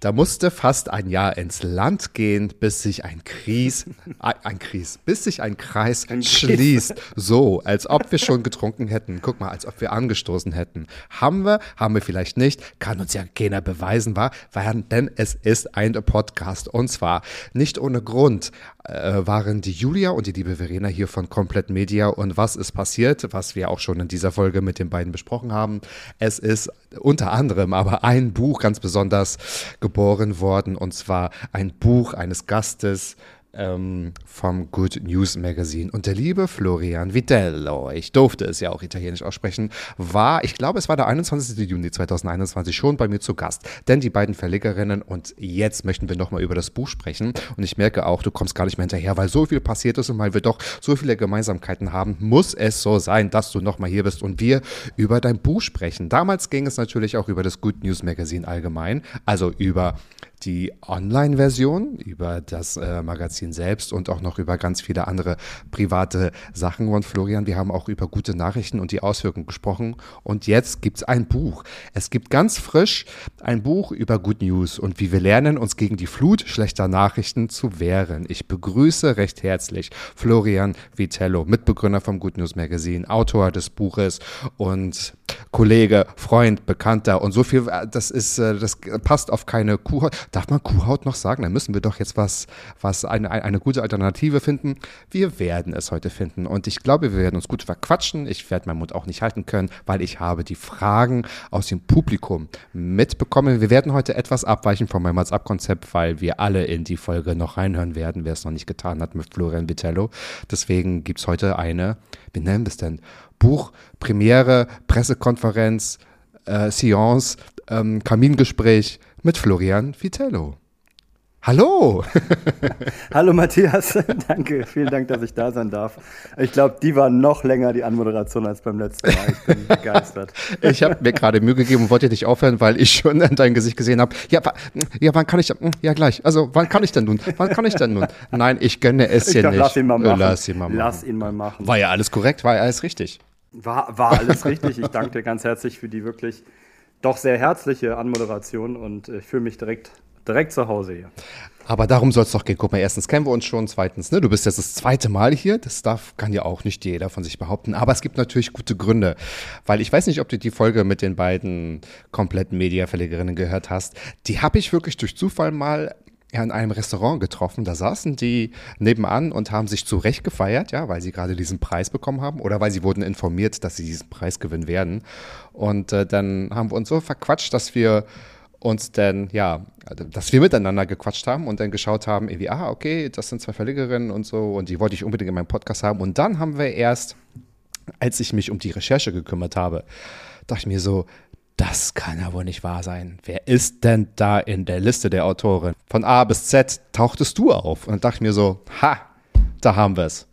Da musste fast ein Jahr ins Land gehen, bis sich ein Kries, ein, ein Kries, bis sich ein Kreis schließt. So, als ob wir schon getrunken hätten. Guck mal, als ob wir angestoßen hätten. Haben wir, haben wir vielleicht nicht, kann uns ja keiner beweisen, war, weil, denn es ist ein Podcast. Und zwar nicht ohne Grund äh, waren die Julia und die liebe Verena hier von Komplett Media. Und was ist passiert, was wir auch schon in dieser Folge mit den beiden besprochen haben? Es ist unter anderem aber ein Buch ganz besonders geboren worden, und zwar ein Buch eines Gastes ähm, vom Good News Magazine. Und der liebe Florian Vitello, ich durfte es ja auch italienisch aussprechen, war, ich glaube, es war der 21. Juni 2021 schon bei mir zu Gast. Denn die beiden Verlegerinnen, und jetzt möchten wir nochmal über das Buch sprechen. Und ich merke auch, du kommst gar nicht mehr hinterher, weil so viel passiert ist und weil wir doch so viele Gemeinsamkeiten haben, muss es so sein, dass du nochmal hier bist und wir über dein Buch sprechen. Damals ging es natürlich auch über das Good News Magazine allgemein, also über die Online-Version, über das äh, Magazin selbst und auch noch über ganz viele andere private Sachen. Und Florian, wir haben auch über gute Nachrichten und die Auswirkungen gesprochen. Und jetzt gibt es ein Buch. Es gibt ganz frisch ein Buch über Good News und wie wir lernen, uns gegen die Flut schlechter Nachrichten zu wehren. Ich begrüße recht herzlich Florian Vitello, Mitbegründer vom Good News Magazine, Autor des Buches und Kollege, Freund, Bekannter und so viel. Das ist, äh, das passt auf keine Kuhhaut. Darf man Kuhhaut noch sagen? Dann müssen wir doch jetzt was, was eine, eine gute Alternative finden. Wir werden es heute finden und ich glaube, wir werden uns gut verquatschen. Ich werde meinen Mund auch nicht halten können, weil ich habe die Fragen aus dem Publikum mitbekommen. Wir werden heute etwas abweichen vom Mats Up Konzept, weil wir alle in die Folge noch reinhören werden, wer es noch nicht getan hat mit Florian Vitello. Deswegen gibt es heute eine, wie nennen wir es denn? Buch, Premiere, Pressekonferenz, äh, Seance, ähm, Kamingespräch mit Florian Vitello. Hallo! Hallo Matthias, danke, vielen Dank, dass ich da sein darf. Ich glaube, die war noch länger, die Anmoderation, als beim letzten Mal. Ich bin begeistert. Ich habe mir gerade Mühe gegeben und wollte dich aufhören, weil ich schon in dein Gesicht gesehen habe. Ja, ja, wann kann ich? Ja, gleich. Also, wann kann ich denn nun? Wann kann ich denn nun? Nein, ich gönne es dir nicht. lass ihn mal machen. Lass ihn mal machen. Lass ihn mal machen. War ja alles korrekt, war ja alles richtig. War, war alles richtig. Ich danke dir ganz herzlich für die wirklich doch sehr herzliche Anmoderation und ich fühle mich direkt, direkt zu Hause hier. Aber darum soll es doch gehen. Guck mal, erstens kennen wir uns schon, zweitens, ne, du bist jetzt das zweite Mal hier. Das darf, kann ja auch nicht jeder von sich behaupten. Aber es gibt natürlich gute Gründe. Weil ich weiß nicht, ob du die Folge mit den beiden kompletten Mediaverlegerinnen gehört hast. Die habe ich wirklich durch Zufall mal ja, in einem Restaurant getroffen. Da saßen die nebenan und haben sich zurecht gefeiert, ja, weil sie gerade diesen Preis bekommen haben oder weil sie wurden informiert, dass sie diesen Preis gewinnen werden. Und äh, dann haben wir uns so verquatscht, dass wir uns dann, ja, dass wir miteinander gequatscht haben und dann geschaut haben, irgendwie, ah, okay, das sind zwei Verlegerinnen und so und die wollte ich unbedingt in meinem Podcast haben. Und dann haben wir erst, als ich mich um die Recherche gekümmert habe, dachte ich mir so, das kann ja wohl nicht wahr sein. Wer ist denn da in der Liste der Autorin? Von A bis Z tauchtest du auf. Und dann dachte ich mir so, ha, da haben wir es.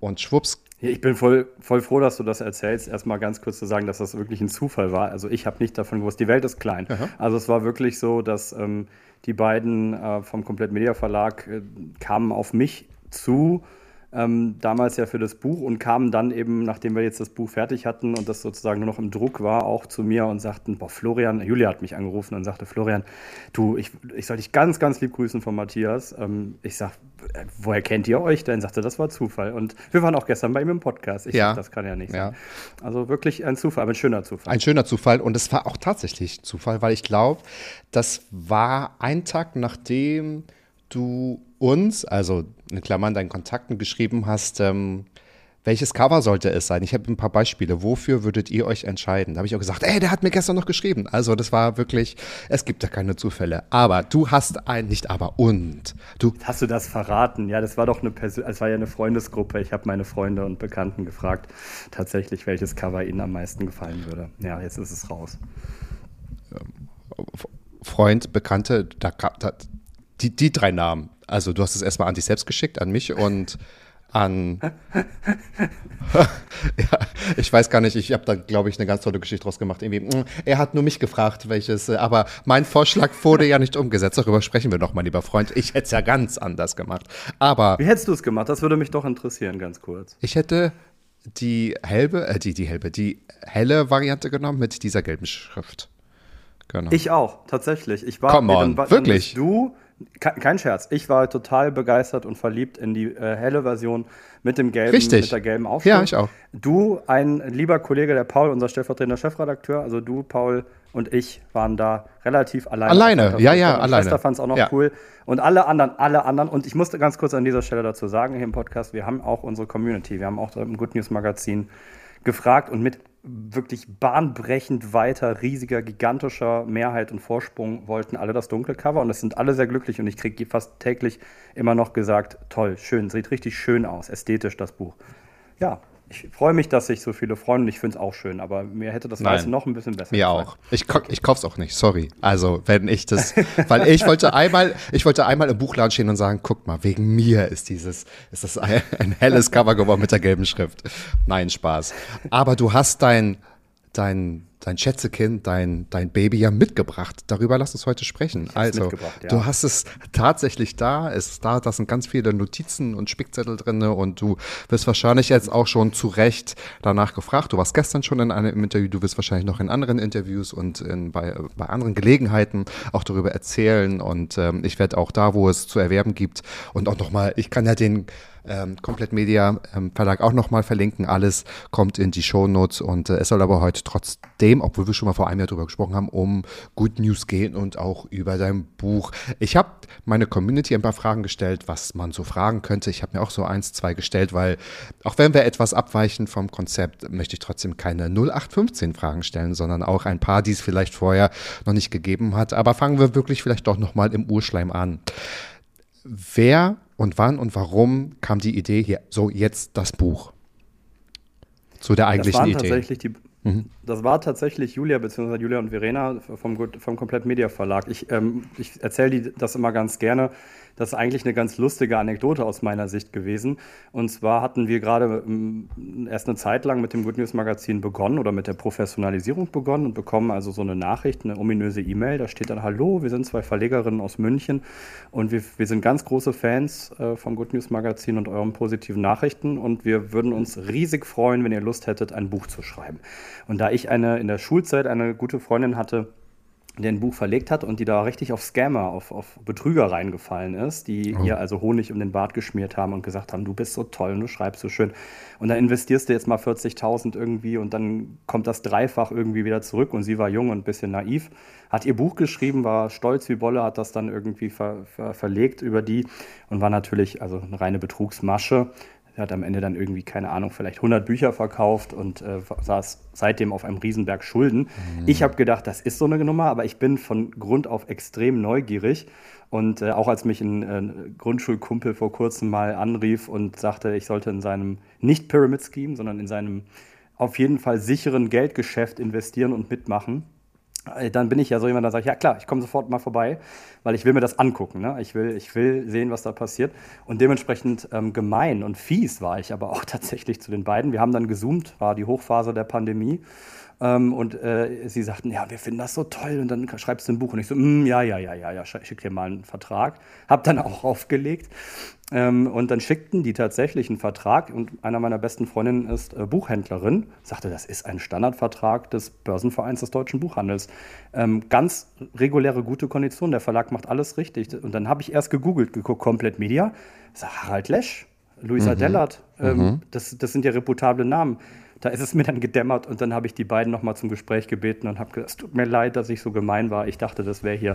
Und schwupps, Ich bin voll, voll froh, dass du das erzählst. Erstmal ganz kurz zu sagen, dass das wirklich ein Zufall war. Also ich habe nicht davon gewusst, die Welt ist klein. Also es war wirklich so, dass ähm, die beiden äh, vom Komplett Media Verlag äh, kamen auf mich zu, ähm, damals ja für das Buch und kamen dann eben, nachdem wir jetzt das Buch fertig hatten und das sozusagen nur noch im Druck war, auch zu mir und sagten, boah, Florian, Julia hat mich angerufen und sagte, Florian, du, ich, ich soll dich ganz, ganz lieb grüßen von Matthias. Ähm, ich sag, äh, woher kennt ihr euch denn? Sagte, das war Zufall. Und wir waren auch gestern bei ihm im Podcast. Ich Ja. sag, das kann ja nicht Ja. sein. Also wirklich ein Zufall, aber ein schöner Zufall. Ein schöner Zufall und es war auch tatsächlich Zufall, weil ich glaube, das war ein Tag, nachdem du uns, also in Klammern deinen Kontakten geschrieben hast, ähm, welches Cover sollte es sein? Ich habe ein paar Beispiele. Wofür würdet ihr euch entscheiden? Da habe ich auch gesagt, ey, der hat mir gestern noch geschrieben. Also das war wirklich, es gibt ja keine Zufälle. Aber du hast ein, nicht aber und. Du Hast du das verraten? Ja, das war doch eine Persön es war ja eine Freundesgruppe. Ich habe meine Freunde und Bekannten gefragt, tatsächlich, welches Cover ihnen am meisten gefallen würde. Ja, jetzt ist es raus. Freund, Bekannte, da, da, die, die drei Namen. Also du hast es erstmal an dich selbst geschickt, an mich und an. ja, ich weiß gar nicht, ich habe da, glaube ich, eine ganz tolle Geschichte draus gemacht. Irgendwie, mh, er hat nur mich gefragt, welches, äh, aber mein Vorschlag wurde ja nicht umgesetzt. Darüber sprechen wir noch, mein lieber Freund. Ich hätte es ja ganz anders gemacht. Aber. Wie hättest du es gemacht? Das würde mich doch interessieren, ganz kurz. Ich hätte die helbe, äh, die, die helbe, die helle Variante genommen mit dieser gelben Schrift. Genau. Ich auch, tatsächlich. Ich war, Come on, dann, wirklich? du, kein Scherz. Ich war total begeistert und verliebt in die äh, helle Version mit dem gelben, Richtig. mit der gelben Aufschrift. Ja, ich auch. Du, ein lieber Kollege, der Paul, unser stellvertretender Chefredakteur, also du, Paul und ich waren da relativ alleine. Alleine, ja, ja, alleine. Schwester fand es auch noch ja. cool. Und alle anderen, alle anderen. Und ich musste ganz kurz an dieser Stelle dazu sagen, hier im Podcast, wir haben auch unsere Community. Wir haben auch im Good News Magazin gefragt und mit wirklich bahnbrechend weiter, riesiger, gigantischer Mehrheit und Vorsprung wollten alle das dunkle Cover und es sind alle sehr glücklich und ich kriege fast täglich immer noch gesagt, toll, schön, sieht richtig schön aus, ästhetisch das Buch. Ja, ich freue mich, dass sich so viele freuen und ich finde es auch schön, aber mir hätte das Weiße noch ein bisschen besser Mir auch. Ich, ich kaufe es auch nicht, sorry. Also, wenn ich das, weil ich wollte einmal, ich wollte einmal im Buchladen stehen und sagen, guck mal, wegen mir ist dieses, ist das ein, ein helles Cover geworden mit der gelben Schrift. Nein, Spaß. Aber du hast dein, dein, dein Schätzekind, dein, dein Baby ja mitgebracht. Darüber lass uns heute sprechen. Also, ja. du hast es tatsächlich da. Es ist da, da sind ganz viele Notizen und Spickzettel drin und du wirst wahrscheinlich jetzt auch schon zu Recht danach gefragt. Du warst gestern schon in einem Interview, du wirst wahrscheinlich noch in anderen Interviews und in, bei, bei anderen Gelegenheiten auch darüber erzählen und ähm, ich werde auch da, wo es zu erwerben gibt und auch nochmal, ich kann ja den ähm, Komplett Media ähm, Verlag auch nochmal verlinken. Alles kommt in die Shownotes und äh, es soll aber heute trotzdem, obwohl wir schon mal vor einem Jahr drüber gesprochen haben, um Good News gehen und auch über dein Buch. Ich habe meine Community ein paar Fragen gestellt, was man so fragen könnte. Ich habe mir auch so eins, zwei gestellt, weil auch wenn wir etwas abweichen vom Konzept, möchte ich trotzdem keine 0815 Fragen stellen, sondern auch ein paar, die es vielleicht vorher noch nicht gegeben hat. Aber fangen wir wirklich vielleicht doch nochmal im Urschleim an. Wer und wann und warum kam die Idee hier, so jetzt das Buch? Zu der eigentlichen das Idee. Tatsächlich die, mhm. Das war tatsächlich Julia, beziehungsweise Julia und Verena vom, vom Komplett Media Verlag. Ich, ähm, ich erzähle das immer ganz gerne. Das ist eigentlich eine ganz lustige Anekdote aus meiner Sicht gewesen. Und zwar hatten wir gerade ähm, erst eine Zeit lang mit dem Good News Magazin begonnen oder mit der Professionalisierung begonnen und bekommen also so eine Nachricht, eine ominöse E-Mail. Da steht dann: Hallo, wir sind zwei Verlegerinnen aus München und wir, wir sind ganz große Fans äh, vom Good News Magazin und euren positiven Nachrichten und wir würden uns riesig freuen, wenn ihr Lust hättet, ein Buch zu schreiben. Und da ich eine in der Schulzeit eine gute Freundin hatte, der ein Buch verlegt hat und die da richtig auf Scammer, auf, auf Betrüger reingefallen ist, die oh. ihr also Honig um den Bart geschmiert haben und gesagt haben, du bist so toll und du schreibst so schön. Und dann investierst du jetzt mal 40.000 irgendwie und dann kommt das dreifach irgendwie wieder zurück und sie war jung und ein bisschen naiv, hat ihr Buch geschrieben, war stolz wie Bolle, hat das dann irgendwie ver, ver, verlegt über die und war natürlich also eine reine Betrugsmasche. Er hat am Ende dann irgendwie, keine Ahnung, vielleicht 100 Bücher verkauft und äh, saß seitdem auf einem Riesenberg Schulden. Mhm. Ich habe gedacht, das ist so eine Nummer, aber ich bin von Grund auf extrem neugierig. Und äh, auch als mich ein äh, Grundschulkumpel vor kurzem mal anrief und sagte, ich sollte in seinem nicht Pyramid Scheme, sondern in seinem auf jeden Fall sicheren Geldgeschäft investieren und mitmachen, dann bin ich ja so jemand, der sagt, ja klar, ich komme sofort mal vorbei, weil ich will mir das angucken. Ne? Ich, will, ich will sehen, was da passiert. Und dementsprechend ähm, gemein und fies war ich aber auch tatsächlich zu den beiden. Wir haben dann gezoomt, war die Hochphase der Pandemie. Ähm, und äh, sie sagten, ja, wir finden das so toll und dann schreibst du ein Buch. Und ich so, mm, ja, ja, ja, ja, ja, schick dir mal einen Vertrag. Hab dann auch aufgelegt. Ähm, und dann schickten die tatsächlich einen Vertrag und einer meiner besten Freundinnen ist äh, Buchhändlerin, sagte, das ist ein Standardvertrag des Börsenvereins des deutschen Buchhandels. Ähm, ganz reguläre, gute Konditionen, der Verlag macht alles richtig. Und dann habe ich erst gegoogelt, geguckt, komplett Media, sag Harald Lesch, Luisa mhm. Dellert, ähm, mhm. das, das sind ja reputable Namen da ist es mir dann gedämmert und dann habe ich die beiden nochmal zum Gespräch gebeten und habe gesagt, es tut mir leid, dass ich so gemein war. Ich dachte, das wäre hier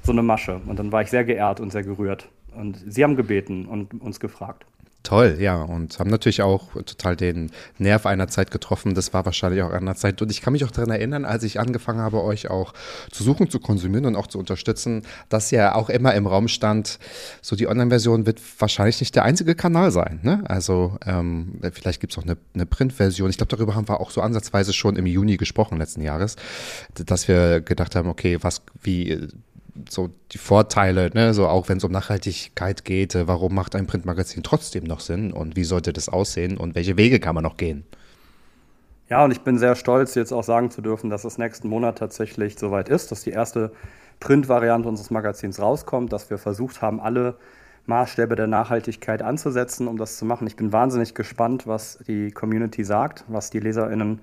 so eine Masche. Und dann war ich sehr geehrt und sehr gerührt. Und sie haben gebeten und uns gefragt. Toll, ja. Und haben natürlich auch total den Nerv einer Zeit getroffen. Das war wahrscheinlich auch einer Zeit. Und ich kann mich auch daran erinnern, als ich angefangen habe, euch auch zu suchen, zu konsumieren und auch zu unterstützen, dass ja auch immer im Raum stand, so die Online-Version wird wahrscheinlich nicht der einzige Kanal sein. Ne? Also ähm, vielleicht gibt es auch eine, eine Print-Version. Ich glaube, darüber haben wir auch so ansatzweise schon im Juni gesprochen letzten Jahres, dass wir gedacht haben, okay, was, wie so die Vorteile, ne, so auch wenn es um Nachhaltigkeit geht, äh, warum macht ein Printmagazin trotzdem noch Sinn und wie sollte das aussehen und welche Wege kann man noch gehen? Ja, und ich bin sehr stolz, jetzt auch sagen zu dürfen, dass es nächsten Monat tatsächlich soweit ist, dass die erste Print-Variante unseres Magazins rauskommt, dass wir versucht haben, alle Maßstäbe der Nachhaltigkeit anzusetzen, um das zu machen. Ich bin wahnsinnig gespannt, was die Community sagt, was die LeserInnen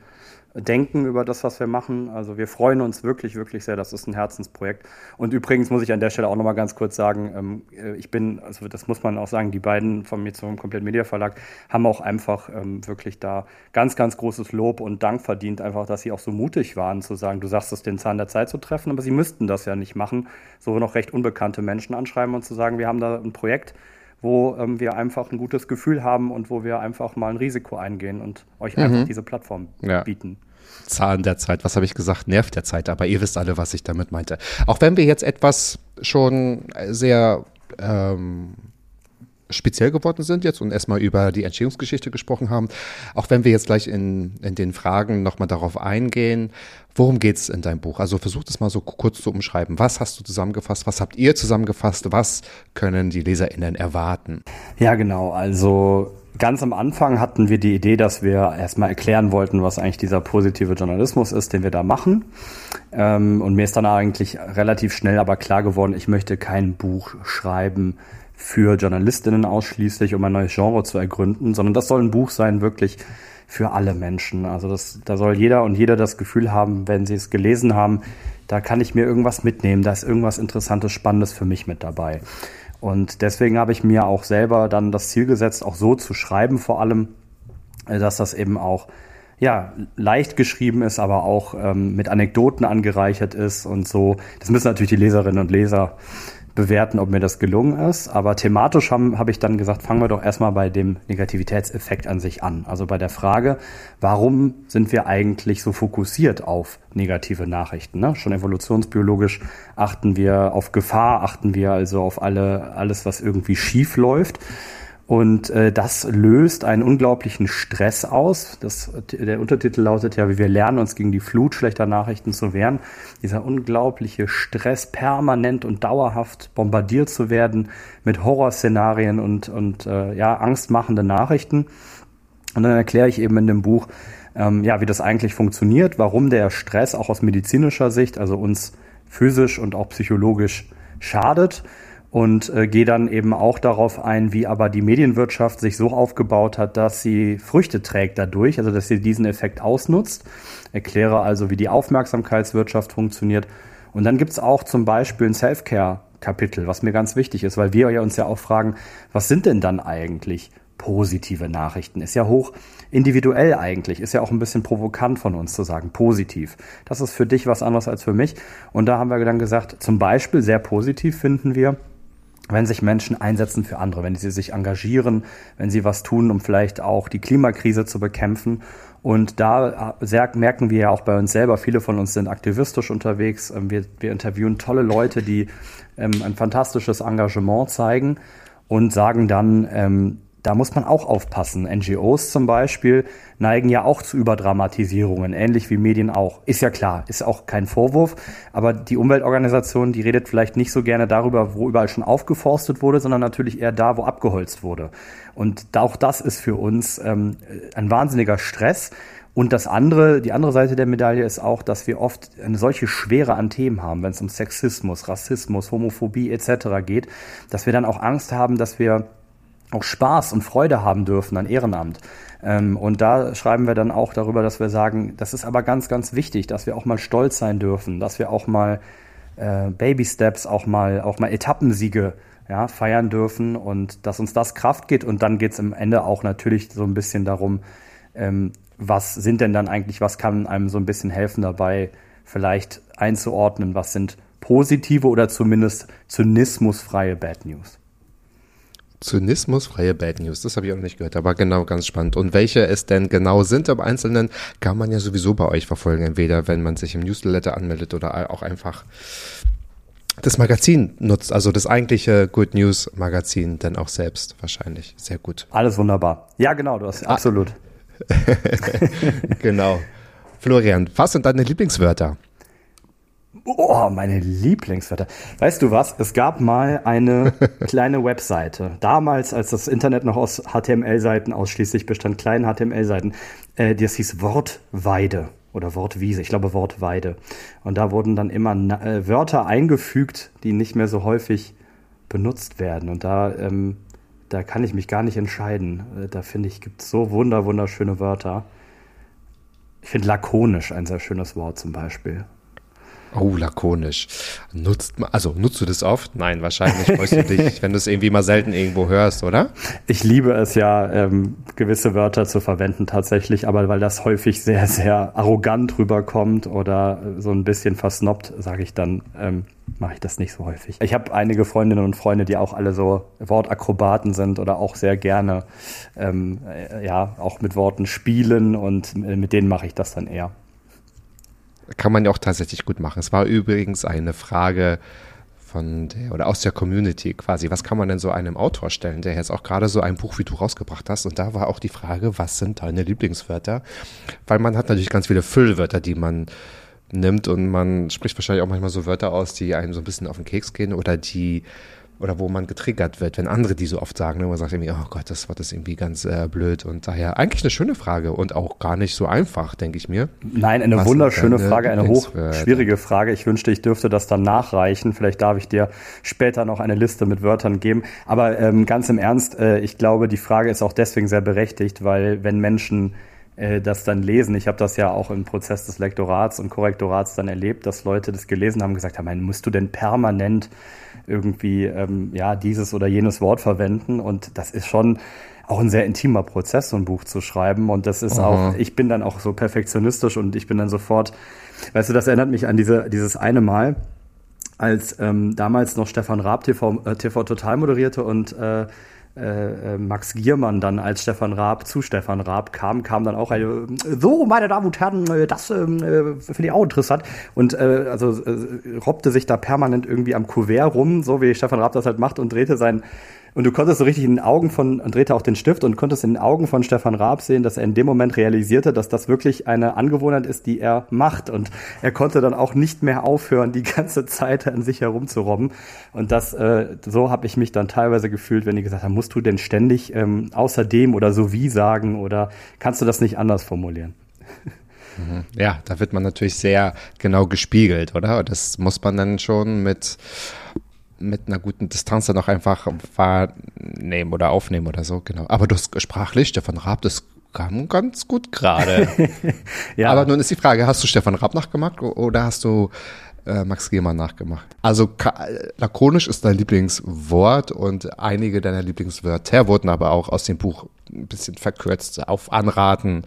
denken über das, was wir machen. Also wir freuen uns wirklich, wirklich sehr. Das ist ein Herzensprojekt. Und übrigens muss ich an der Stelle auch nochmal ganz kurz sagen, ähm, äh, ich bin, also das muss man auch sagen, die beiden von mir zum Komplett Media Verlag haben auch einfach ähm, wirklich da ganz, ganz großes Lob und Dank verdient, einfach, dass sie auch so mutig waren zu sagen, du sagst es, den Zahn der Zeit zu treffen, aber sie müssten das ja nicht machen. So noch recht unbekannte Menschen anschreiben und zu sagen, wir haben da ein Projekt, wo ähm, wir einfach ein gutes Gefühl haben und wo wir einfach mal ein Risiko eingehen und euch mhm. einfach diese Plattform ja. bieten. Zahn der Zeit, was habe ich gesagt? Nerv der Zeit, aber ihr wisst alle, was ich damit meinte. Auch wenn wir jetzt etwas schon sehr ähm, speziell geworden sind jetzt und erstmal über die Entstehungsgeschichte gesprochen haben, auch wenn wir jetzt gleich in, in den Fragen nochmal darauf eingehen, worum geht es in deinem Buch? Also versuch das mal so kurz zu umschreiben. Was hast du zusammengefasst? Was habt ihr zusammengefasst? Was können die LeserInnen erwarten? Ja, genau. Also Ganz am Anfang hatten wir die Idee, dass wir erstmal erklären wollten, was eigentlich dieser positive Journalismus ist, den wir da machen. Ähm, und mir ist dann eigentlich relativ schnell aber klar geworden, ich möchte kein Buch schreiben für Journalistinnen ausschließlich, um ein neues Genre zu ergründen, sondern das soll ein Buch sein, wirklich für alle Menschen. Also das, da soll jeder und jeder das Gefühl haben, wenn sie es gelesen haben, da kann ich mir irgendwas mitnehmen, da ist irgendwas Interessantes, Spannendes für mich mit dabei. Und deswegen habe ich mir auch selber dann das Ziel gesetzt, auch so zu schreiben, vor allem, äh, dass das eben auch ja, leicht geschrieben ist, aber auch ähm, mit Anekdoten angereichert ist und so. Das müssen natürlich die Leserinnen und Leser bewerten, ob mir das gelungen ist. Aber thematisch habe hab ich dann gesagt, fangen wir doch erstmal bei dem Negativitätseffekt an sich an. Also bei der Frage, warum sind wir eigentlich so fokussiert auf negative Nachrichten? Ne? Schon evolutionsbiologisch achten wir auf Gefahr, achten wir also auf alle, alles, was irgendwie schief läuft. Und äh, das löst einen unglaublichen Stress aus. Das, der Untertitel lautet ja, wie wir lernen, uns gegen die Flut schlechter Nachrichten zu wehren. Dieser unglaubliche Stress, permanent und dauerhaft bombardiert zu werden mit Horrorszenarien und, und äh, ja, angstmachende Nachrichten. Und dann erkläre ich eben in dem Buch, ähm, ja, wie das eigentlich funktioniert, warum der Stress auch aus medizinischer Sicht, also uns physisch und auch psychologisch schadet und äh, gehe dann eben auch darauf ein, wie aber die Medienwirtschaft sich so aufgebaut hat, dass sie Früchte trägt dadurch, also dass sie diesen Effekt ausnutzt. Erkläre also, wie die Aufmerksamkeitswirtschaft funktioniert. Und dann gibt's auch zum Beispiel ein Self-Care-Kapitel, was mir ganz wichtig ist, weil wir uns ja auch fragen, was sind denn dann eigentlich positive Nachrichten. Ist ja hoch individuell eigentlich, ist ja auch ein bisschen provokant von uns zu sagen, positiv. Das ist für dich was anderes als für mich. Und da haben wir dann gesagt, zum Beispiel sehr positiv finden wir, wenn sich Menschen einsetzen für andere, wenn sie sich engagieren, wenn sie was tun, um vielleicht auch die Klimakrise zu bekämpfen. Und da äh, merken wir ja auch bei uns selber, viele von uns sind aktivistisch unterwegs. Ähm, wir, wir interviewen tolle Leute, die ähm, ein fantastisches Engagement zeigen und sagen dann, ähm, da muss man auch aufpassen. NGOs zum Beispiel neigen ja auch zu Überdramatisierungen, ähnlich wie Medien auch. Ist ja klar, ist auch kein Vorwurf, aber die Umweltorganisation, die redet vielleicht nicht so gerne darüber, wo überall schon aufgeforstet wurde, sondern natürlich eher da, wo abgeholzt wurde. Und auch das ist für uns ähm, ein wahnsinniger Stress. Und das andere, die andere Seite der Medaille ist auch, dass wir oft eine solche Schwere an Themen haben, wenn es um Sexismus, Rassismus, Homophobie etc. geht, dass wir dann auch Angst haben, dass wir auch Spaß und Freude haben dürfen an Ehrenamt. Ähm, und da schreiben wir dann auch darüber, dass wir sagen, das ist aber ganz, ganz wichtig, dass wir auch mal stolz sein dürfen, dass wir auch mal äh, Baby Steps, auch mal, auch mal Etappensiege ja, feiern dürfen und dass uns das Kraft gibt. Und dann geht es am Ende auch natürlich so ein bisschen darum, ähm, was sind denn dann eigentlich, was kann einem so ein bisschen helfen dabei, vielleicht einzuordnen, was sind positive oder zumindest zynismusfreie Bad News. Zynismus, freie Bad News, das habe ich auch noch nicht gehört, aber genau, ganz spannend. Und welche es denn genau sind im Einzelnen, kann man ja sowieso bei euch verfolgen, entweder wenn man sich im Newsletter anmeldet oder auch einfach das Magazin nutzt, also das eigentliche Good News Magazin dann auch selbst wahrscheinlich. Sehr gut. Alles wunderbar. Ja, genau, du hast ah. absolut. genau. Florian, was sind deine Lieblingswörter? Oh, meine Lieblingswörter. Weißt du was? Es gab mal eine kleine Webseite. Damals, als das Internet noch aus HTML-Seiten ausschließlich bestand, kleinen HTML-Seiten, äh, das hieß Wortweide oder Wortwiese. Ich glaube Wortweide. Und da wurden dann immer äh, Wörter eingefügt, die nicht mehr so häufig benutzt werden. Und da, ähm, da kann ich mich gar nicht entscheiden. Äh, da finde ich, gibt es so wunder, wunderschöne Wörter. Ich finde lakonisch ein sehr schönes Wort zum Beispiel. Oh, lakonisch. Nutzt also nutzt du das oft? Nein, wahrscheinlich freust du dich, wenn du es irgendwie mal selten irgendwo hörst, oder? Ich liebe es ja, ähm, gewisse Wörter zu verwenden tatsächlich, aber weil das häufig sehr, sehr arrogant rüberkommt oder so ein bisschen versnobbt, sage ich dann, ähm, mache ich das nicht so häufig. Ich habe einige Freundinnen und Freunde, die auch alle so Wortakrobaten sind oder auch sehr gerne ähm, äh, ja auch mit Worten spielen und äh, mit denen mache ich das dann eher kann man ja auch tatsächlich gut machen. Es war übrigens eine Frage von der oder aus der Community quasi. Was kann man denn so einem Autor stellen, der jetzt auch gerade so ein Buch wie du rausgebracht hast? Und da war auch die Frage, was sind deine Lieblingswörter? Weil man hat natürlich ganz viele Füllwörter, die man nimmt und man spricht wahrscheinlich auch manchmal so Wörter aus, die einem so ein bisschen auf den Keks gehen oder die oder wo man getriggert wird, wenn andere die so oft sagen. Ne? Man sagt irgendwie, oh Gott, das Wort ist irgendwie ganz äh, blöd und daher eigentlich eine schöne Frage und auch gar nicht so einfach, denke ich mir. Nein, eine Was wunderschöne Frage, eine hochschwierige Frage. Ich wünschte, ich dürfte das dann nachreichen. Vielleicht darf ich dir später noch eine Liste mit Wörtern geben. Aber ähm, ganz im Ernst, äh, ich glaube, die Frage ist auch deswegen sehr berechtigt, weil wenn Menschen äh, das dann lesen. Ich habe das ja auch im Prozess des Lektorats und Korrektorats dann erlebt, dass Leute das gelesen haben und gesagt haben, musst du denn permanent irgendwie ähm, ja dieses oder jenes Wort verwenden und das ist schon auch ein sehr intimer Prozess, so ein Buch zu schreiben. Und das ist Aha. auch, ich bin dann auch so perfektionistisch und ich bin dann sofort, weißt du, das erinnert mich an diese, dieses eine Mal, als ähm, damals noch Stefan Raab TV, äh, TV Total moderierte und äh, Max Giermann dann als Stefan Raab zu Stefan Raab kam, kam dann auch eine, so, meine Damen und Herren, äh, das ähm, äh, finde ich auch interessant. Und äh, also äh, robbte sich da permanent irgendwie am Kuvert rum, so wie Stefan Raab das halt macht und drehte sein und du konntest so richtig in den Augen von, und drehte auch den Stift und konntest in den Augen von Stefan Raab sehen, dass er in dem Moment realisierte, dass das wirklich eine Angewohnheit ist, die er macht. Und er konnte dann auch nicht mehr aufhören, die ganze Zeit an sich herumzurobben. Und das, äh, so habe ich mich dann teilweise gefühlt, wenn die gesagt haben, musst du denn ständig ähm, außerdem oder so wie sagen oder kannst du das nicht anders formulieren? Mhm. Ja, da wird man natürlich sehr genau gespiegelt, oder? Das muss man dann schon mit mit einer guten Distanz dann auch einfach wahrnehmen oder aufnehmen oder so, genau. Aber du sprachlich, Stefan Raab, das kam ganz gut gerade. ja. Aber nun ist die Frage, hast du Stefan Raab nachgemacht oder hast du äh, Max Gehmann nachgemacht? Also lakonisch ist dein Lieblingswort und einige deiner Lieblingswörter wurden aber auch aus dem Buch ein bisschen verkürzt auf Anraten